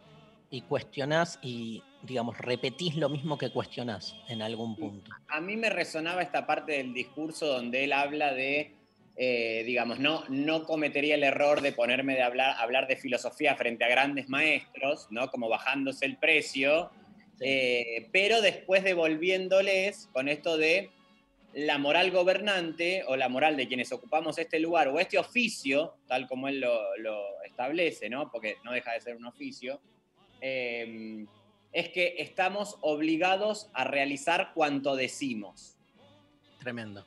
Y cuestionás y, digamos, repetís lo mismo que cuestionás en algún punto. A mí me resonaba esta parte del discurso donde él habla de, eh, digamos, no, no cometería el error de ponerme de hablar, hablar de filosofía frente a grandes maestros, ¿no? Como bajándose el precio, eh, pero después devolviéndoles con esto de la moral gobernante o la moral de quienes ocupamos este lugar o este oficio, tal como él lo, lo establece, ¿no? Porque no deja de ser un oficio, eh, es que estamos obligados a realizar cuanto decimos. Tremendo.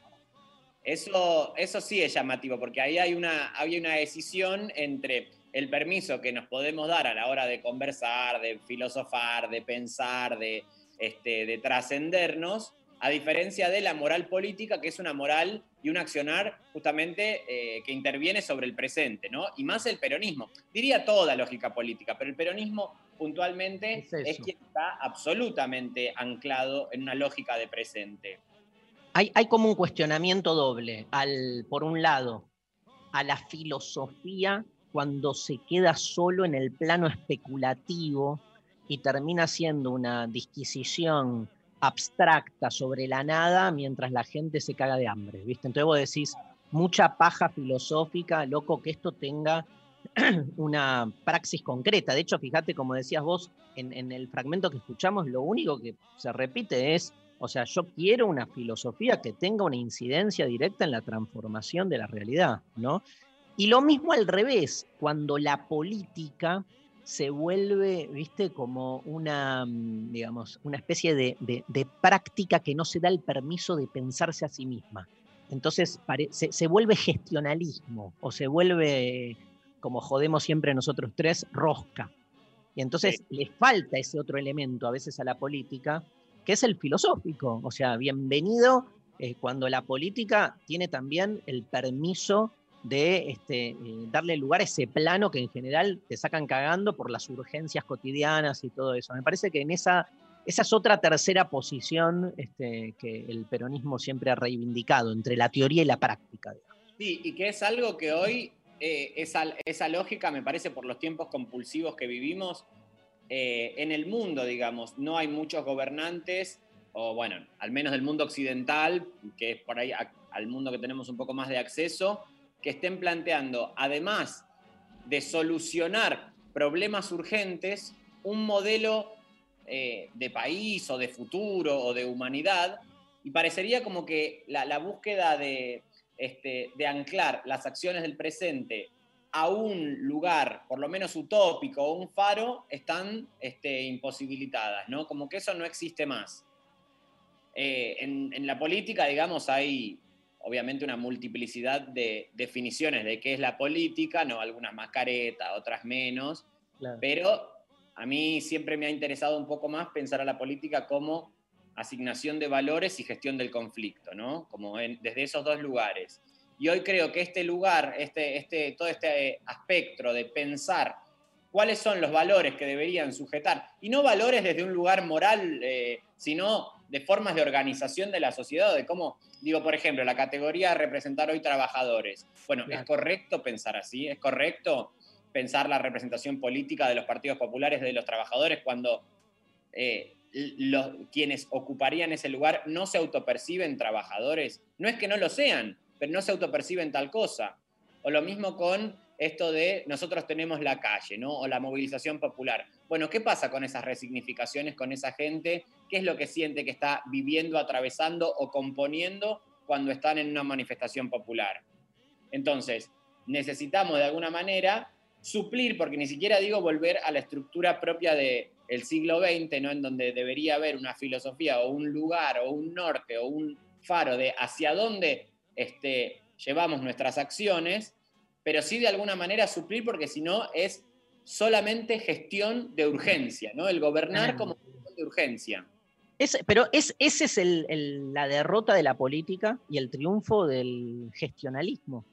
Eso, eso sí es llamativo, porque ahí hay una, hay una decisión entre el permiso que nos podemos dar a la hora de conversar, de filosofar, de pensar, de, este, de trascendernos, a diferencia de la moral política, que es una moral y un accionar justamente eh, que interviene sobre el presente, ¿no? Y más el peronismo. Diría toda lógica política, pero el peronismo puntualmente es quien está absolutamente anclado en una lógica de presente. Hay, como un cuestionamiento doble. Al, por un lado, a la filosofía cuando se queda solo en el plano especulativo y termina siendo una disquisición abstracta sobre la nada mientras la gente se caga de hambre. ¿viste? Entonces vos decís, mucha paja filosófica, loco, que esto tenga una praxis concreta. De hecho, fíjate, como decías vos, en el fragmento que escuchamos, lo único que se repite es, o sea, yo quiero una filosofía que tenga una incidencia directa en la transformación de la realidad, ¿no? Y lo mismo al revés, cuando la política se vuelve, viste, como una, mm, digamos, una especie de, de- de práctica que no se da el permiso de pensarse a sí misma. Entonces se, se vuelve gestionalismo o se vuelve, como jodemos siempre nosotros tres, rosca. Y entonces le falta ese otro elemento a veces a la política, que es el filosófico. O sea, bienvenido eh, cuando la política tiene también el permiso de este, eh, darle lugar a ese plano que en general te sacan cagando por las urgencias cotidianas y todo eso. Me parece que en esa, esa es otra tercera posición este, que el peronismo siempre ha reivindicado entre la teoría y la práctica. Sí, y que es algo que hoy, eh, esa, esa lógica, me parece, por los tiempos compulsivos que vivimos, eh, en el mundo, digamos, no hay muchos gobernantes, o bueno, al menos del mundo occidental, que es por ahí al mundo que tenemos un poco más de acceso, que estén planteando, además de solucionar problemas urgentes, un modelo eh, de país o de futuro o de humanidad, y parecería como que la, búsqueda este, de anclar las acciones del presente a un lugar, por lo menos utópico o un faro, están este, imposibilitadas, ¿no? Como que eso no existe más. Eh, en, en la política, digamos, hay obviamente una multiplicidad de definiciones de qué es la política, ¿no? Algunas más caretas, otras menos, pero a mí siempre me ha interesado un poco más pensar a la política como asignación de valores y gestión del conflicto, ¿no? Como en- desde esos dos lugares. Y hoy creo que este lugar, este, este, todo este aspecto de pensar cuáles son los valores que deberían sujetar, y no valores desde un lugar moral, eh, sino de formas de organización de la sociedad, de cómo, digo, por ejemplo, la categoría de representar hoy trabajadores. Bueno, ¿es correcto pensar así? ¿Es correcto pensar la representación política de los partidos populares de los trabajadores cuando eh, los, quienes ocuparían ese lugar no se autoperciben trabajadores? No es que no lo sean, pero no se autoperciben tal cosa. O lo mismo con esto de nosotros tenemos la calle, ¿no? O la movilización popular. Bueno, ¿qué pasa con esas resignificaciones, con esa gente? ¿Qué es lo que siente que está viviendo, atravesando o componiendo cuando están en una manifestación popular? Entonces, necesitamos de alguna manera suplir, porque ni siquiera digo volver a la estructura propia del siglo XX, ¿no? en donde debería haber una filosofía o un lugar o un norte o un faro de hacia dónde este, llevamos nuestras acciones, pero sí de alguna manera suplir, porque si no es solamente gestión de urgencia, ¿no? el gobernar como gestión de urgencia. Es- pero es, ese es el- el- la derrota de la política y el triunfo del gestionalismo.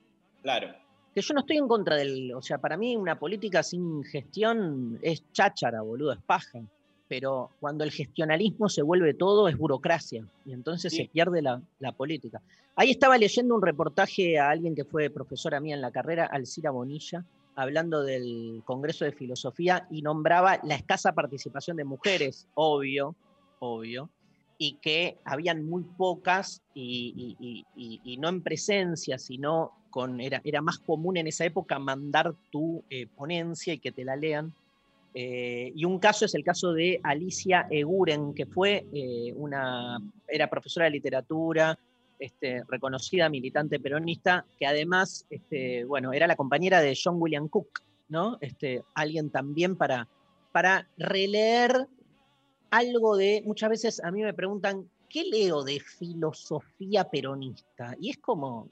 Claro. Que yo no estoy en contra del. O sea, para mí una política sin gestión es cháchara, boludo, es paja. Pero cuando el gestionalismo se vuelve todo, es burocracia. Y entonces se pierde la, la política. Ahí estaba leyendo un reportaje a alguien que fue profesora mía en la carrera, Alcira Bonilla, hablando del Congreso de Filosofía y nombraba la escasa participación de mujeres, obvio, obvio, y que habían muy pocas y, y- y- y- y no en presencia, sino con, era, era más común en esa época mandar tu eh, ponencia y que te la lean. Eh, y un caso es el caso de Alicia Eguren, que fue eh, una, era profesora de literatura, este, reconocida militante peronista, que además, este, bueno, era la compañera de John William Cook, ¿no? Este, alguien también para, para releer algo de, muchas veces a mí me preguntan, ¿qué leo de filosofía peronista? Y es como,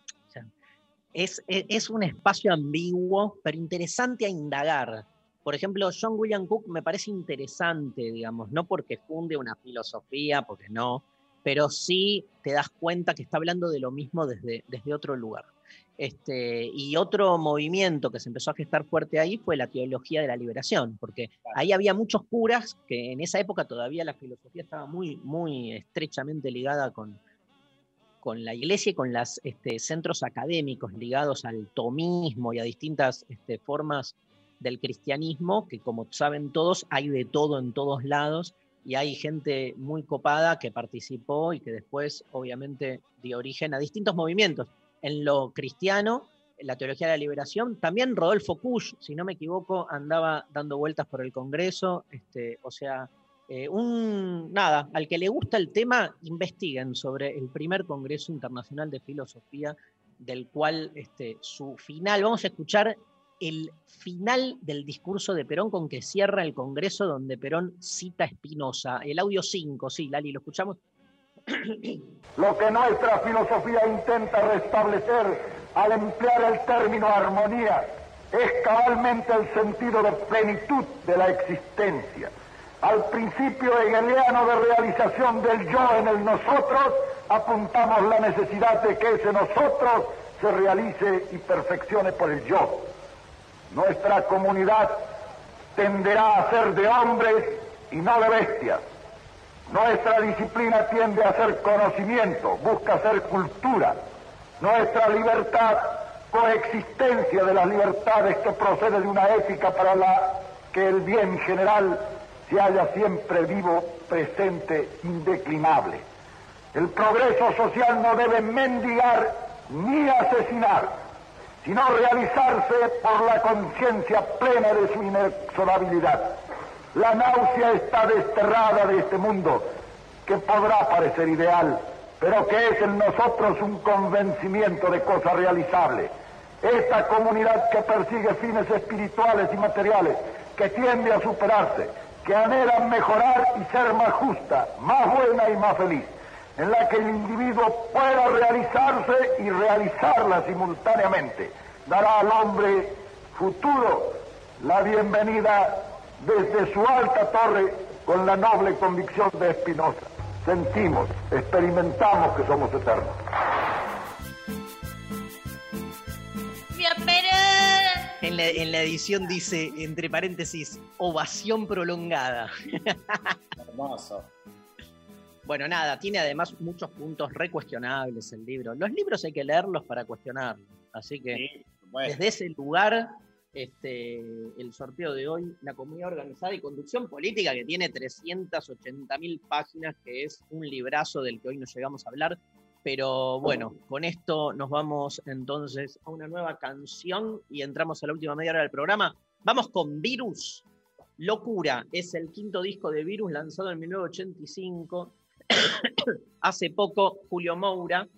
es- es un espacio ambiguo, pero interesante a indagar. Por ejemplo, John William Cook me parece interesante, digamos, no porque funde una filosofía, porque no, pero sí te das cuenta que está hablando de lo mismo desde, desde otro lugar. Este, y otro movimiento que se empezó a gestar fuerte ahí fue la teología de la liberación, porque ahí había muchos curas que en esa época todavía la filosofía estaba muy, muy estrechamente ligada con, con la iglesia y con los centros académicos ligados al tomismo y a distintas este, formas del cristianismo, que como saben todos, hay de todo en todos lados, y hay gente muy copada que participó y que después obviamente dio origen a distintos movimientos. En lo cristiano, en la teología de la liberación, también Rodolfo Kusch, si no me equivoco, andaba dando vueltas por el Congreso, este, o sea, eh, un, nada, al que le gusta el tema, investiguen sobre el primer Congreso Internacional de Filosofía, del cual este, su final, vamos a escuchar el final del discurso de Perón con que cierra el Congreso donde Perón cita a Espinosa. El audio 5, sí, Lali, ¿lo escuchamos? Lo que nuestra filosofía intenta restablecer al emplear el término armonía es cabalmente el sentido de plenitud de la existencia. Al principio hegeliano de realización del yo en el nosotros, apuntamos la necesidad de que ese nosotros se realice y perfeccione por el yo. Nuestra comunidad tenderá a ser de hombres y no de bestias. Nuestra disciplina tiende a ser conocimiento, busca ser cultura. Nuestra libertad, coexistencia de las libertades que procede de una ética para la que el bien general se halla siempre vivo, presente, indeclinable. El progreso social no debe mendigar ni asesinar, sino realizarse por la conciencia plena de su inexorabilidad. La náusea está desterrada de este mundo, que podrá parecer ideal, pero que es en nosotros un convencimiento de cosa realizable. Esta comunidad que persigue fines espirituales y materiales, que tiende a superarse, que anhela mejorar y ser más justa, más buena y más feliz, en la que el individuo pueda realizarse y realizarla simultáneamente, dará al hombre futuro la bienvenida desde su alta torre con la noble convicción de Espinosa. Sentimos, experimentamos que somos eternos. En la, en la edición dice, entre paréntesis, ovación prolongada. Hermoso. Bueno, nada, tiene además muchos puntos recuestionables el libro. Los libros hay que leerlos para cuestionarlos. Así que desde ese lugar, este, el sorteo de hoy, la comunidad organizada y conducción política, que tiene 380 mil páginas, que es un librazo del que hoy nos llegamos a hablar. Pero bueno, con esto nos vamos entonces a una nueva canción y entramos a la última media hora del programa. Vamos con Virus. Locura es el quinto disco de Virus lanzado en 1985. Hace poco, Julio Moura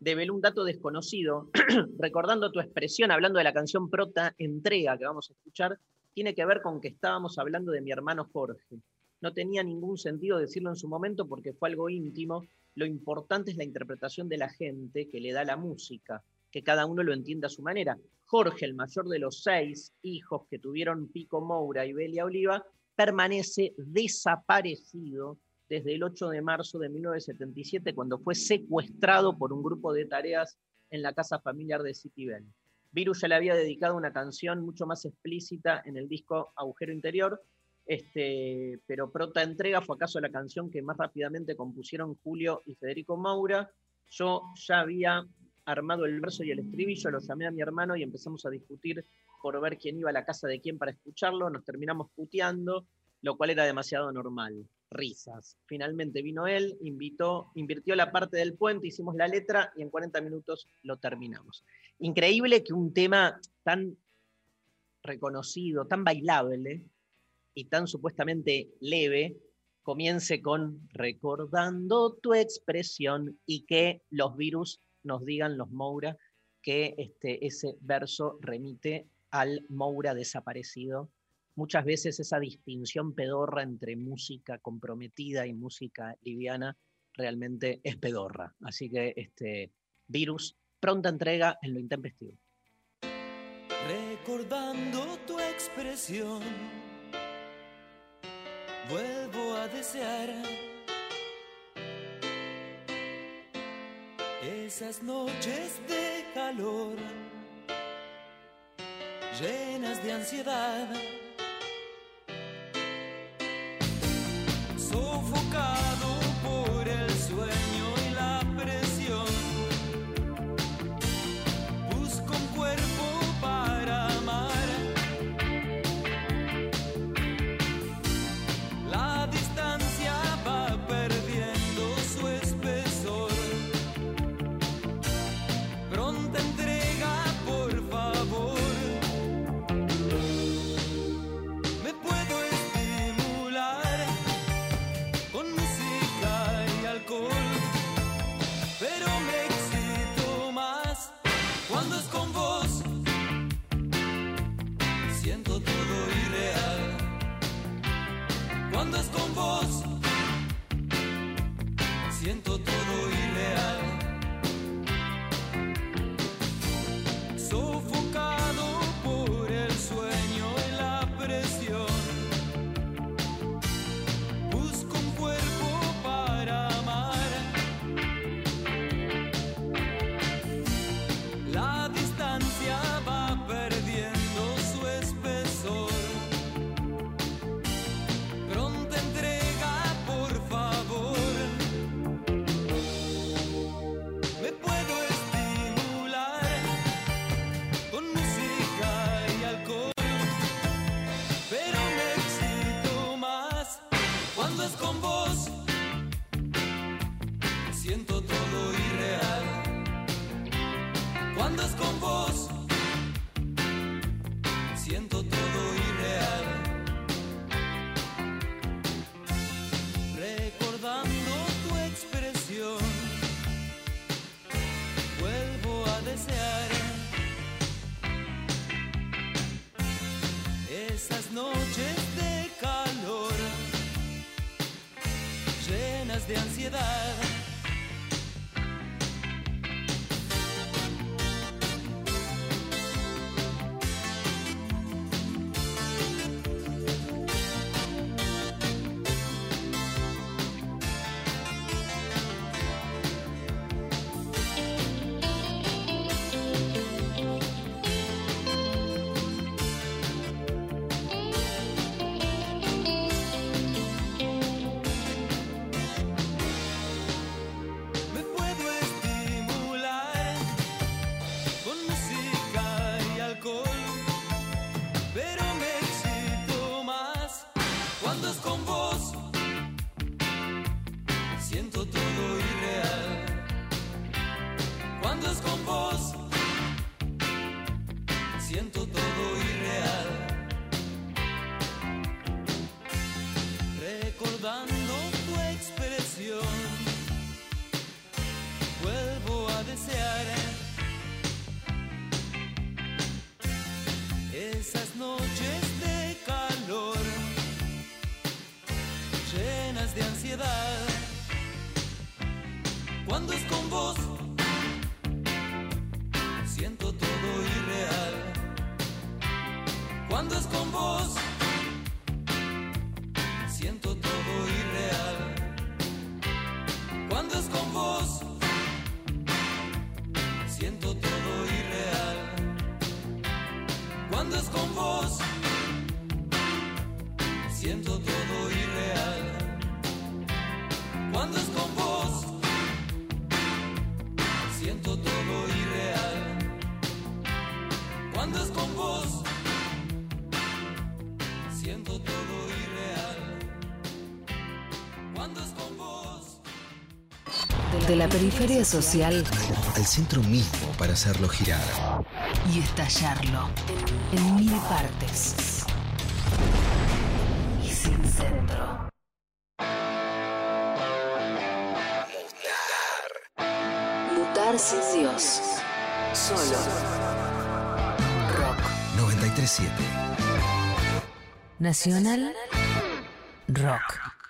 develó un dato desconocido, recordando tu expresión, hablando de la canción Prota Entrega que vamos a escuchar, tiene que ver con que estábamos hablando de mi hermano Jorge. No tenía ningún sentido decirlo en su momento porque fue algo íntimo. Lo importante es la interpretación de la gente que le da la música, que cada uno lo entienda a su manera. Jorge, el mayor de los seis hijos que tuvieron Pico Moura y Belia Oliva, permanece desaparecido desde el 8 de marzo de 1977, cuando fue secuestrado por un grupo de tareas en la casa familiar de City Bell. Virus ya le había dedicado una canción mucho más explícita en el disco Agujero Interior, este, pero Prota Entrega fue acaso la canción que más rápidamente compusieron Julio y Federico Maura. Yo ya había armado el verso y el estribillo, lo llamé a mi hermano y empezamos a discutir por ver quién iba a la casa de quién para escucharlo. Nos terminamos puteando, lo cual era demasiado normal. Risas. Finalmente vino él, invitó, invirtió la parte del puente, hicimos la letra y en 40 minutos lo terminamos. Increíble que un tema tan reconocido, tan bailable y tan supuestamente leve comience con recordando tu expresión y que los virus nos digan, los Moura, que este, ese verso remite al Moura desaparecido. Muchas veces esa distinción pedorra entre música comprometida y música liviana realmente es pedorra. Así que este virus, pronta entrega en lo intempestivo. Recordando tu expresión, vuelvo a desear esas noches de calor, llenas de ansiedad, de ansiedad. Cuando es con De la periferia social Al centro mismo para hacerlo girar. y estallarlo en mil partes. Y sin centro. Mutar sin Dios. Solo. Rock. 937. Nacional. Rock.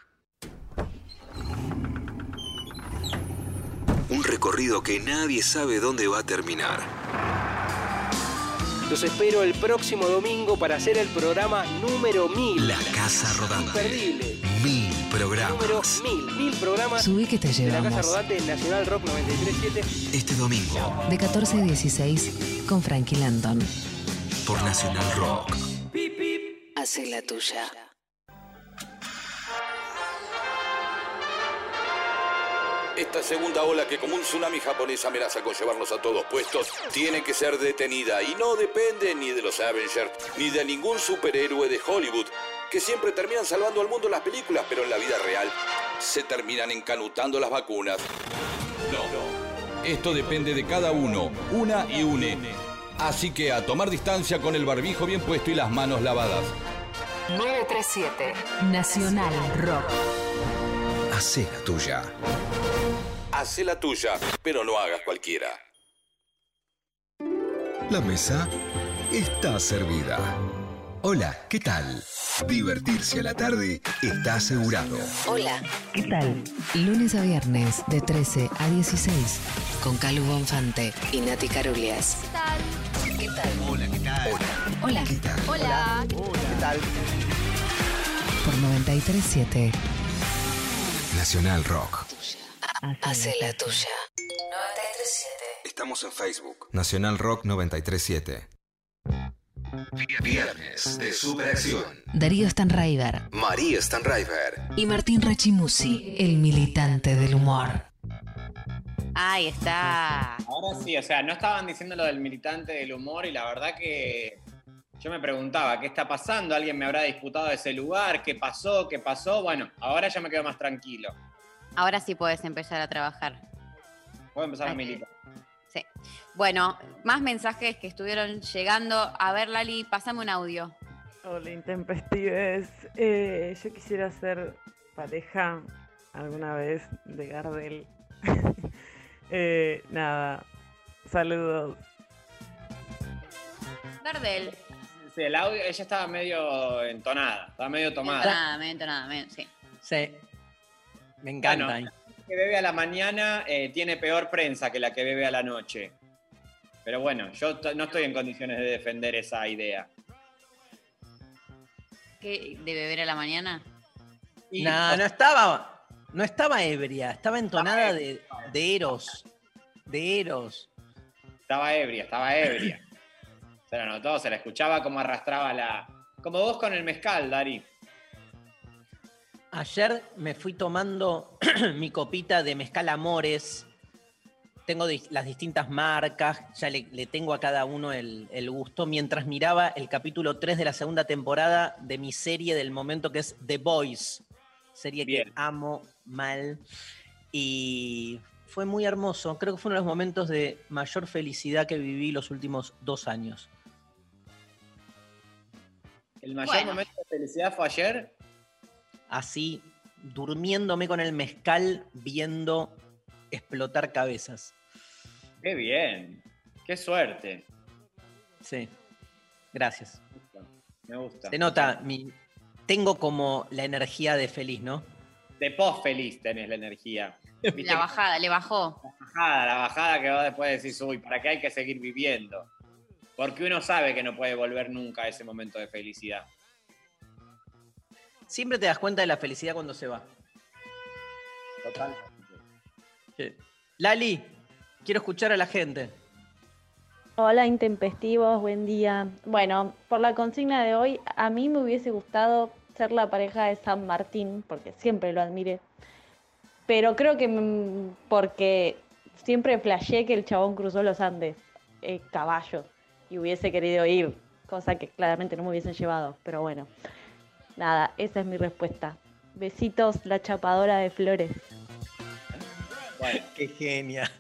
Recorrido que nadie sabe dónde va a terminar. Los espero el próximo domingo para hacer el programa número 1000. La Casa Rodante. Imperdible. Mil programas. Número 1000. 1000 programas Subí que te de la Casa llevamos. Rodante en Nacional Rock 937. Este domingo De 14 a 16 con Frankie Landon. por Nacional Rock. Hace la tuya. Esta segunda ola que como un tsunami japonés amenaza con llevarnos a todos puestos, tiene que ser detenida y no depende ni de los Avengers ni de ningún superhéroe de Hollywood, que siempre terminan salvando al mundo en las películas, pero en la vida real se terminan encanutando las vacunas. No, esto depende de cada uno, una y une. Así que a tomar distancia con el barbijo bien puesto y las manos lavadas. 937 Nacional Rock. Hacé la tuya. Hacé la tuya, pero no hagas cualquiera. La mesa está servida. Hola, ¿qué tal? Divertirse a la tarde está asegurado. Hola, ¿qué tal? Lunes a viernes de 13 a 16 con Calu Bonfante y Nati Carulias. ¿Qué tal? Hola, ¿qué tal? Hola. ¿Qué tal? Hola. ¿Qué tal? Por 937 Nacional Rock. Hace la tuya. 937. Estamos en Facebook. Nacional Rock 937. Viernes de Superacción. Darío Stanraiver María Stanraiver. y Martín Rachimusi, el militante del humor. Ahí está. Ahora sí, o sea, no estaban diciendo lo del militante del humor y la verdad que yo me preguntaba, ¿qué está pasando? ¿Alguien me habrá disputado ese lugar? ¿Qué pasó? ¿Qué pasó? Bueno, ahora ya me quedo más tranquilo. Ahora sí puedes empezar a trabajar. Puedo empezar a militar. Sí. Bueno, más mensajes que estuvieron llegando. A ver, Lali, pasame un audio. Hola, intempestives. Eh, yo quisiera ser pareja alguna vez de Gardel. Eh, nada, saludos. Gardel. Sí, el audio, ella estaba medio entonada, estaba medio tomada. Nada, mento, nada, mento, sí. Sí. Me encanta. Bueno, la que bebe a la mañana eh, tiene peor prensa que la que bebe a la noche. Pero bueno, yo no estoy en condiciones de defender esa idea. ¿Qué? ¿De beber a la mañana? No, no estaba, no estaba ebria, estaba entonada de, de Eros. De Eros. Estaba ebria, estaba ebria. Se la notó, se la escuchaba como arrastraba la. Como vos con el mezcal, Dari. Ayer me fui tomando mi copita de mezcal Amores. Tengo las distintas marcas, ya le, le tengo a cada uno el, el gusto, mientras miraba el capítulo 3 de la segunda temporada de mi serie del momento que es The Boys, serie que amo mal. Y fue muy hermoso, creo que fue uno de los momentos de mayor felicidad que viví los últimos dos años. El mayor Bueno. momento de felicidad fue ayer. Así, durmiéndome con el mezcal, viendo explotar cabezas. Qué bien. Qué suerte. Sí. Gracias. Me gusta. Se nota, mi, tengo como la energía de feliz, ¿no? De post feliz tenés la energía. Viste La bajada, le bajó. La bajada, la bajada que vos después decís, uy, ¿para qué hay que seguir viviendo? Porque uno sabe que no puede volver nunca a ese momento de felicidad. Siempre te das cuenta de la felicidad cuando se va. Total. Sí. Lali, quiero escuchar a la gente. Hola intempestivos, buen día. Bueno, por la consigna de hoy, a mí me hubiese gustado ser la pareja de San Martín, porque siempre lo admiré. Pero creo que mm, porque siempre flashé que el chabón cruzó los Andes, eh, caballo, y hubiese querido ir, cosa que claramente no me hubiesen llevado, pero bueno. Nada, esa es mi respuesta. Besitos, la chapadora de flores. Qué genia.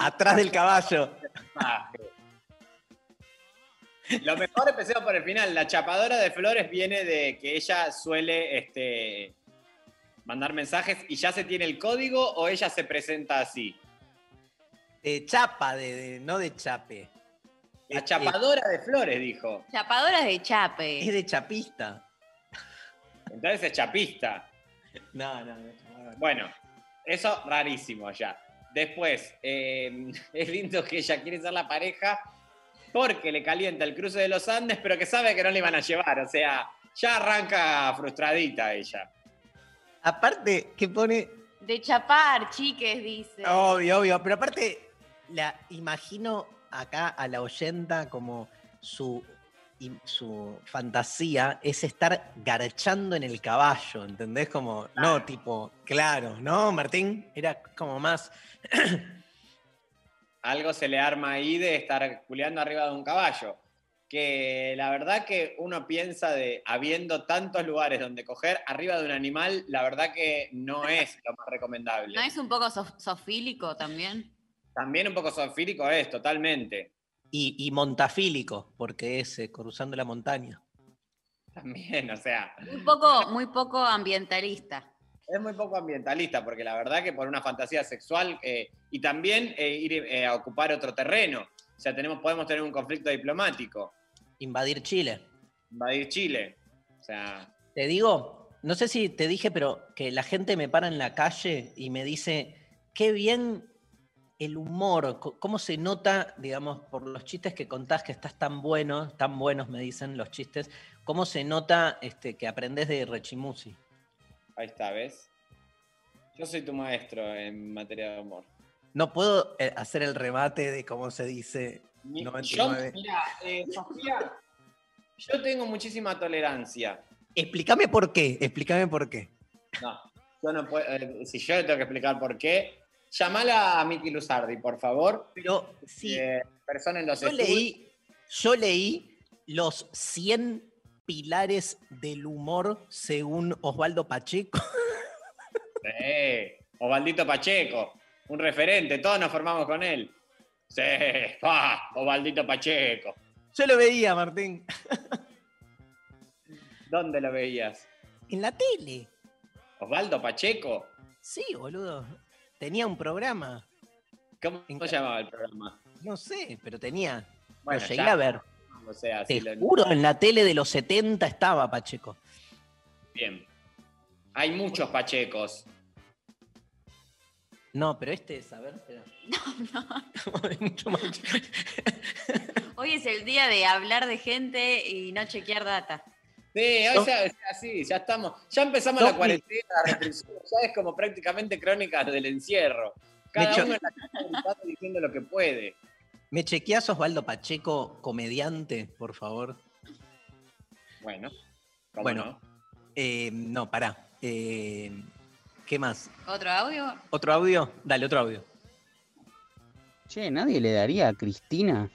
Atrás del caballo. Lo mejor empecemos por el final. La chapadora de flores viene de que ella suele este, mandar mensajes y ya se tiene el código o ella se presenta así. De chapa, de, de- no de chape. La chapadora de flores, dijo. Chapadora de chape. Es de chapista. Entonces es chapista. No, no, no. Bueno, eso rarísimo ya. Después, eh, es lindo que ella quiere ser la pareja porque le calienta el cruce de los Andes, pero que sabe que no le iban a llevar. O sea, ya arranca frustradita ella. Aparte, que pone. De chapar, chiques, dice. Obvio, obvio. Pero aparte, la imagino acá a la oyenta como su, su fantasía es estar garchando en el caballo, ¿entendés? Como, no, tipo, claro, ¿no, Martín? Era como más. Algo se le arma ahí de estar culeando arriba de un caballo. Que la verdad que uno piensa de, habiendo tantos lugares donde coger arriba de un animal, la verdad que no es lo más recomendable. ¿No es un poco sof- sofílico también? También un poco zoofílico es, totalmente. Y, y montafílico, porque es eh, cruzando la montaña. También, o sea, Muy poco, muy poco ambientalista. es muy poco ambientalista, porque la verdad que por una fantasía sexual eh, y también eh, ir eh, a ocupar otro terreno. O sea, tenemos, podemos tener un conflicto diplomático. Invadir Chile. invadir Chile. O sea, Te digo, no sé si te dije, pero que la gente me para en la calle y me dice, qué bien el humor, cómo se nota, digamos, por los chistes que contás que estás tan bueno, tan buenos me dicen los chistes, cómo se nota este, que aprendés de Rechimusi. ahí está, ¿ves? Yo soy tu maestro en materia de humor. No puedo eh, hacer el remate de cómo se dice Mi- Yo, 99. mira, eh, Sofía, yo tengo muchísima tolerancia. Explícame por qué, explícame por qué. No, yo no puedo. eh, si yo le tengo que explicar por qué, llamala a Miki Luzardi, por favor. Pero sí. persona en los Yo estudios. leí, yo leí los 100 pilares del humor según Osvaldo Pacheco. Sí, Osvaldito Pacheco, un referente, todos nos formamos con él. Sí, pa, Osvaldito Pacheco. Yo lo veía, Martín. ¿Dónde lo veías? En la tele. ¿Osvaldo Pacheco? Sí, boludo. Tenía un programa. ¿Cómo se llamaba el programa? No sé, pero tenía. Bueno, lo llegué ya. a ver. O sea, Te si lo- juro, en la tele de los 70 estaba Pacheco. Bien. Hay muchos Pachecos. No, pero este es, a ver, espera. Hay mucho más. Hoy es el día de hablar de gente y no chequear data. Sí, o No. o sea, sí, ya estamos. Ya empezamos No, la cuarentena, la restricción. Ya es como prácticamente crónicas del encierro. Cada uno en la casa diciendo lo que puede. ¿Me chequeás Osvaldo Pacheco, comediante, por favor? Bueno. ¿cómo Bueno, no? eh, no, pará. Eh, ¿Qué más? ¿Otro audio? ¿Otro audio? Dale, otro audio. Che, nadie le daría a Cristina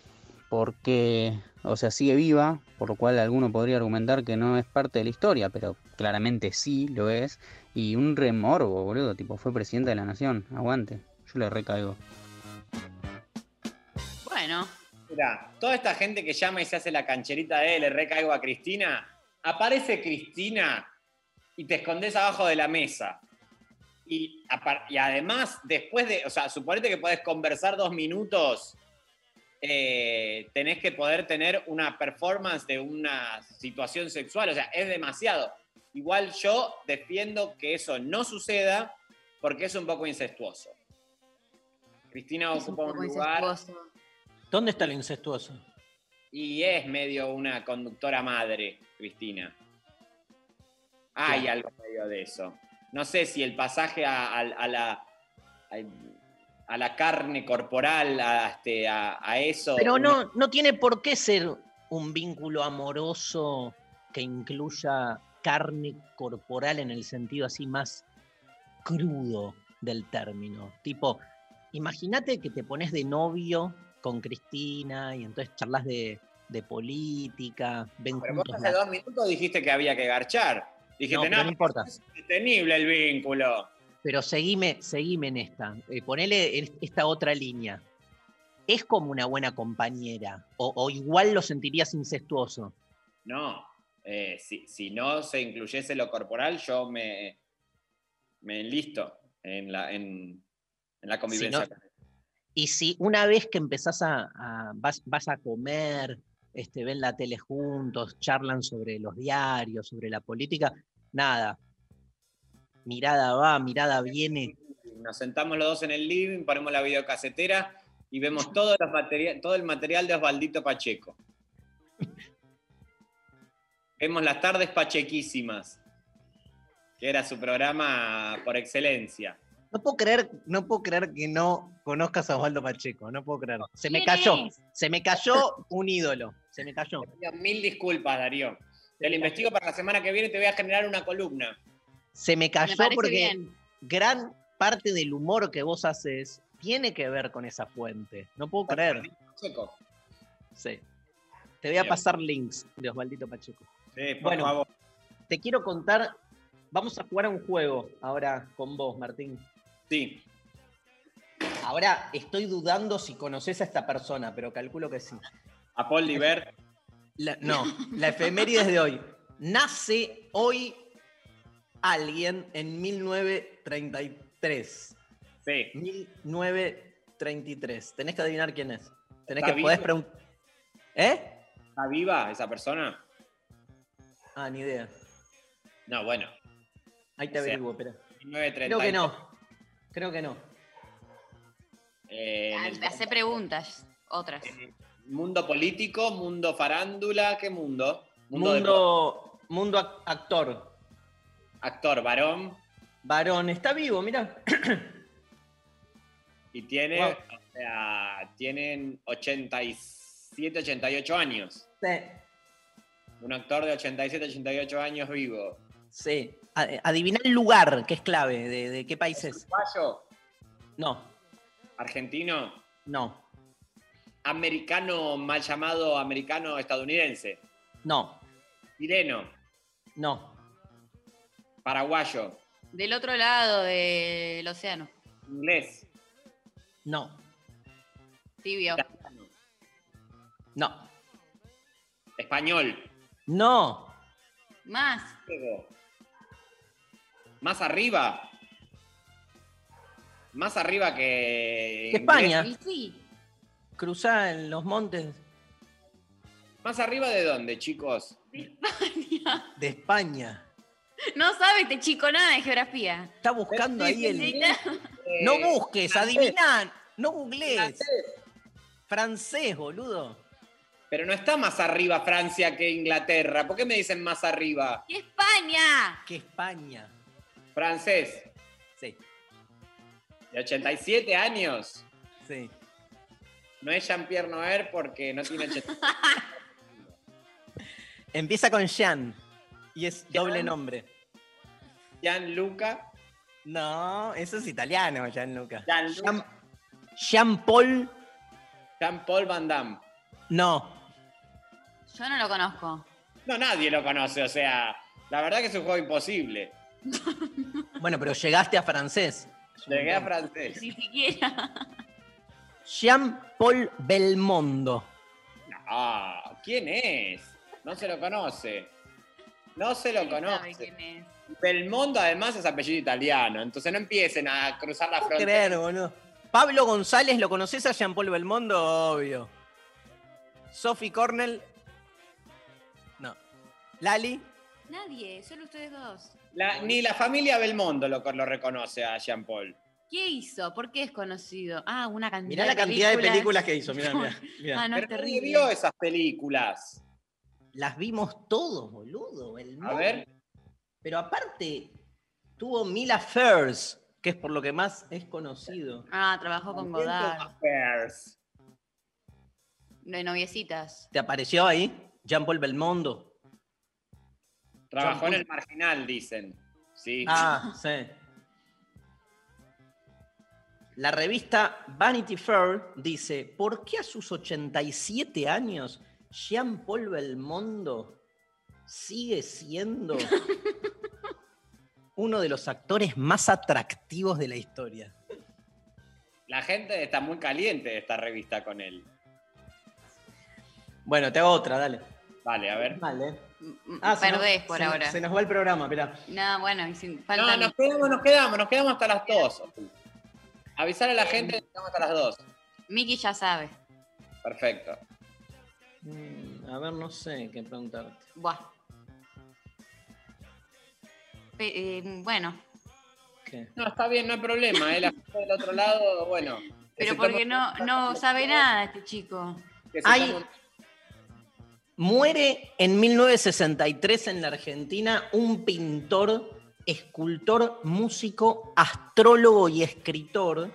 porque, o sea, sigue viva, por lo cual alguno podría argumentar que no es parte de la historia, pero claramente sí lo es. Y un remorbo, boludo, tipo, fue presidenta de la nación, aguante, yo le recaigo. Bueno, Mira, toda esta gente que llama y se hace la cancherita de le recaigo a Cristina, aparece Cristina y te escondes abajo de la mesa. Y, y además, después de, o sea, suponete que podés conversar dos minutos, eh, tenés que poder tener una performance de una situación sexual, o sea, es demasiado. Igual yo defiendo que eso no suceda porque es un poco incestuoso. Cristina es un ocupa un, poco lugar incestuoso. ¿Dónde está lo incestuoso? y es medio una conductora madre, Cristina. Hay Claro. algo medio de eso. No sé si el pasaje a, a- a la, a, a la carne corporal, a, este, a, a eso. Pero no, no tiene por qué ser un vínculo amoroso que incluya carne corporal en el sentido así más crudo del término. Tipo, imagínate que te pones de novio con Cristina y entonces charlas de, de política, ven Pero vos hace dos minutos dijiste que había que garchar. No, Dijiste, pero no, no importa. es sostenible el vínculo. Pero seguime, seguime en esta. Eh, ponele esta otra línea. ¿Es como una buena compañera? ¿O, o igual lo sentirías incestuoso? No, eh, si, si no se incluyese lo corporal, yo me, me enlisto en la, en, en la convivencia. no- Y si una vez que empezás a, a- vas, vas a comer, este, ven la tele juntos, charlan sobre los diarios, sobre la política, nada. Mirada va, mirada viene. Nos sentamos los dos en el living, ponemos la videocasetera y vemos todo, los materia- todo el material de Osvaldito Pacheco. Vemos las tardes pachequísimas, que era su programa por excelencia. No puedo creer, no puedo creer que no conozcas a Osvaldo Pacheco, no puedo creer. Se me ¿Quién cayó, es? se me cayó un ídolo, se me cayó. Mil disculpas, Darío. Te lo investigo para la semana que viene, te voy a generar una columna. Se me cayó porque bien. gran parte del humor que vos haces tiene que ver con esa fuente. No puedo creer. Pacheco. Sí. Te voy a Bien. pasar links de Osvaldito Pacheco. Sí, por Bueno. favor. Te quiero contar, vamos a jugar a un juego ahora con vos, Martín. Sí. Ahora estoy dudando si conoces a esta persona, pero calculo que sí. A Paul. La- no, la efeméride es de hoy. Nace hoy alguien en 1933. Sí. 1933. Tenés que adivinar quién es. Tenés ¿Está que podés vivo? preguntar. ¿Eh? ¿Está viva esa persona? Ah, ni idea. No, bueno. Ahí te O sea, averiguo, espera. 1930. Creo que no. Creo que no. Eh, Hace preguntas, otras. mundo político, mundo farándula, ¿qué mundo? Mundo, mundo, ac- actor. Actor, varón, Varón, está vivo, mira. y tiene, Wow. o sea, tienen 87, 88 años. Sí. Un actor de 87, 88 años vivo. Sí. Adivina el lugar, que es clave. ¿De, de qué país es? ¿Uruguayo? No, ¿Argentino? no, ¿Americano, mal llamado americano estadounidense? no, ¿Chileno? no. ¿Paraguayo? Del otro lado del océano. ¿Inglés? No, Tibio. no, ¿Español? no. Más. ¿Más arriba? Más arriba que. España. Y sí. Cruzá en los montes ¿Más arriba de dónde, chicos? de España. No sabe este chico nada de geografía. Está buscando ahí el. Necesita- No Eh, busques, adivina. No googlees. Francés, boludo. Pero no está más arriba Francia que Inglaterra. ¿Por qué me dicen más arriba? ¡Y España! Que España. Francés. Sí, De 87 años. sí. No es Jean-Pierre Noer porque no tiene 87. Empieza con Jean. Y es doble nombre. Gianluca. No, eso es italiano, Gianluca. Gianluca. Jean, Jean Paul. Jean-Paul Van Damme. No. Yo no lo conozco. No, nadie lo conoce. O sea, la verdad que es un juego imposible. Bueno, pero llegaste a francés. Llegué a francés. Ni siquiera. Jean Paul Belmondo. Ah, ¿quién es? No se lo conoce. No se lo ¿Quién sabe conoce. quién es? Belmondo además es apellido italiano, entonces no empiecen a cruzar la No frontera. creer, boludo. Pablo González, ¿lo conoces a Jean Paul Belmondo? Obvio. Sophie Cornell. No. Lali. Nadie, solo ustedes dos. La- ni la familia Belmondo lo, lo reconoce a Jean Paul. ¿Qué hizo? ¿Por qué es conocido? Ah, una cantidad Mirá la cantidad de películas que hizo. Mirá, mirá, mirá. Ah, no, es Pero terrible. vio esas películas. Las vimos todos, boludo. Belmondo. A ver. Pero aparte, tuvo mil affairs, que es por lo que más es conocido. Ah, trabajó con Godard. Affairs. De noviecitas. ¿Te apareció ahí? Jean Paul Belmondo. Trabajó en el marginal, dicen. Sí. Ah, sí. La revista Vanity Fair dice, ¿por qué a sus 87 años Jean Paul Belmondo sigue siendo uno de los actores más atractivos de la historia? La gente está muy caliente de esta revista con él. Bueno, te hago otra, dale. Vale, a ver. Vale. Mm, Ah, se nos- Perdés por se ahora. Se nos va el programa, espera. No, bueno, No, nos quedamos, nos quedamos, nos quedamos hasta las 2. Avisar a la gente que nos quedamos hasta las 2. Miki ya sabe. Perfecto. Mm, A ver, no sé qué preguntarte. Buah. Eh, bueno, ¿Qué? No, está bien, no hay problema. ¿eh? La gente del otro lado, bueno. pero porque no, no sabe nada este chico. Hay- un- Muere en 1963 en la Argentina un pintor, escultor, músico, astrólogo y escritor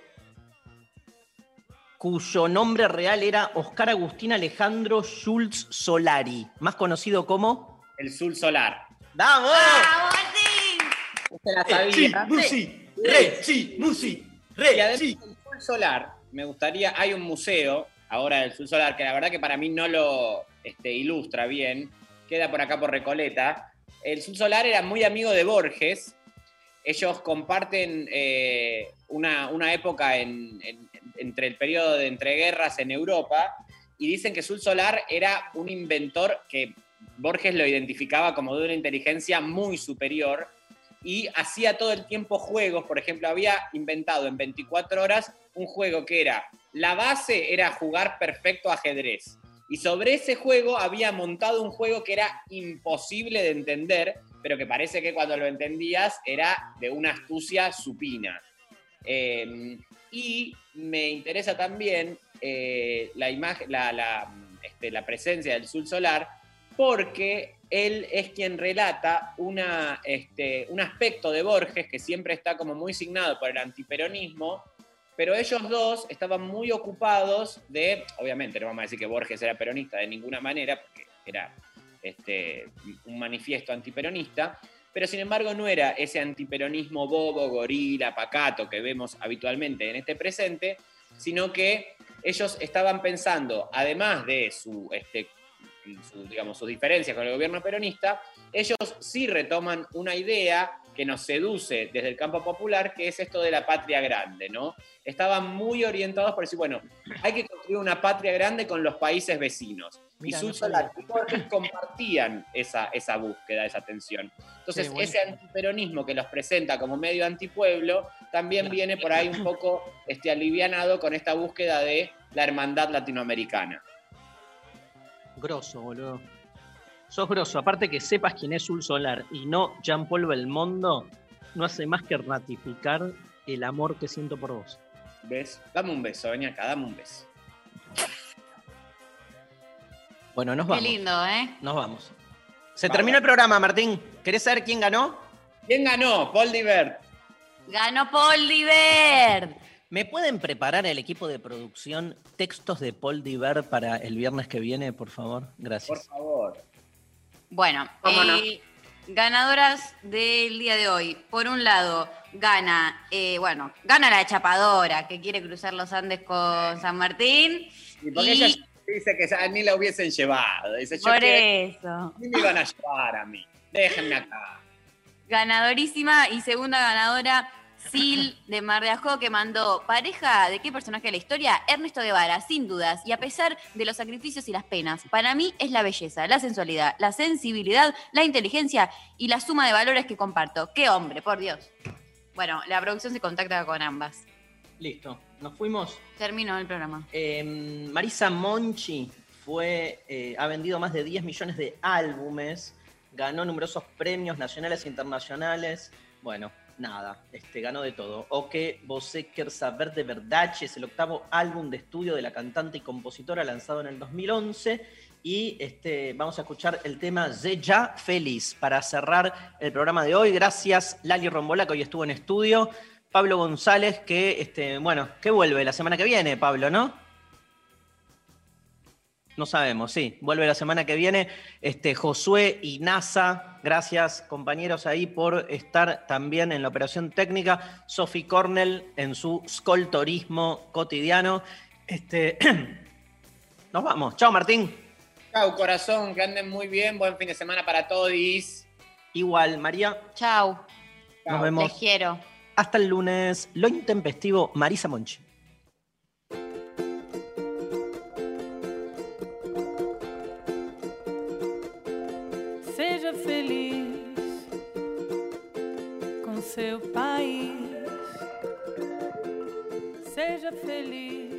cuyo nombre real era Oscar Agustín Alejandro Schultz Solari, más conocido como... El Sul Solar. ¡Vamos! ¡Ah, Martín! Usted la Eh, sí, sabía. Musi, re, sí, Musi, re, Y además sí. del Sul Solar, me gustaría, hay un museo ahora del Sul Solar, que la verdad que para mí no lo este, ilustra bien, queda por acá por Recoleta. El Sul Solar era muy amigo de Borges. Ellos comparten eh, una, una época en- en- entre el periodo de entreguerras en Europa y dicen que Sul Solar era un inventor que Borges lo identificaba como de una inteligencia muy superior y hacía todo el tiempo juegos. Por ejemplo, había inventado en 24 horas un juego que era, la base era jugar perfecto ajedrez. Y sobre ese juego había montado un juego que era imposible de entender, pero que parece que cuando lo entendías era de una astucia supina. Eh, y me interesa también eh, la, imagen, la, este, la presencia del Sul Solar, porque él es quien relata una, este, un aspecto de Borges que siempre está como muy signado por el antiperonismo, pero ellos dos estaban muy ocupados de, obviamente no vamos a decir que Borges era peronista de ninguna manera, porque era este, un manifiesto antiperonista, pero sin embargo no era ese antiperonismo bobo, gorila, pacato que vemos habitualmente en este presente, sino que ellos estaban pensando, además de su, este, digamos, sus diferencias con el gobierno peronista, ellos sí retoman una idea que nos seduce desde el campo popular, que es esto de la patria grande, ¿no? Estaban muy orientados por decir, bueno, hay que construir una patria grande con los países vecinos. Mira, y Sul no compartían esa, esa búsqueda, esa tensión. Entonces, ese antiperonismo que los presenta como medio antipueblo, también viene por ahí un poco este, alivianado con esta búsqueda de la hermandad latinoamericana. Grosso, boludo. Sos grosso. Aparte que sepas quién es Sul Solar y no Jean-Paul Belmondo, no hace más que ratificar el amor que siento por vos. ¿Ves? Dame un beso, ven acá, dame un beso. Bueno, nos Qué vamos. lindo, ¿eh? Nos vamos. Se terminó el programa, Martín. ¿Querés saber quién ganó? ¿Quién ganó? Paul Divert. Ganó Paul Divert. ¿Me pueden preparar el equipo de producción textos de Paul Divert para el viernes que viene, por favor? Por Gracias. favor. Bueno, ¿Cómo no? eh, ganadoras del día de hoy. Por un lado, gana, eh, bueno, gana la chapadora que quiere cruzar los Andes con San Martín. Y Y- ella dice que a mí la hubiesen llevado. Dice, Por eso. a mí me iban a llevar a mí. Déjenme acá. Ganadorísima y segunda ganadora, Sil de Mar de Ajó, que mandó pareja de qué personaje de la historia, Ernesto Guevara, sin dudas, y a pesar de los sacrificios y las penas. Para mí es la belleza, la sensualidad, la sensibilidad, la inteligencia y la suma de valores que comparto. ¡Qué hombre, por Dios! Bueno, la producción se contacta con ambas. Listo. Nos fuimos. Terminó el programa. Eh, Marisa Monchi fue, eh, ha vendido más de 10 millones de álbumes, ganó numerosos premios nacionales e internacionales. Bueno, nada, este, ganó de todo. O que Você Quer Saber de Verdad es el octavo álbum de estudio de la cantante y compositora lanzado en el 2011. Y este, vamos a escuchar el tema De Ya Feliz para cerrar el programa de hoy. Gracias Lali Rombola, que hoy estuvo en estudio. Pablo González, que, este, bueno, que vuelve la semana que viene, Pablo, ¿no? No sabemos, sí. Vuelve la semana que viene. Este, Josué y NASA, gracias compañeros ahí por estar también en la operación técnica. Sophie Cornell en su scoltorismo cotidiano. Este, nos vamos. Chao, Martín. Chau, corazón, que anden muy bien. Buen fin de semana para todos. Igual, María. Chau. Nos vemos. Les quiero. Hasta el lunes. Lo intempestivo, Marisa Monchi. Seja feliz com seu país. Seja feliz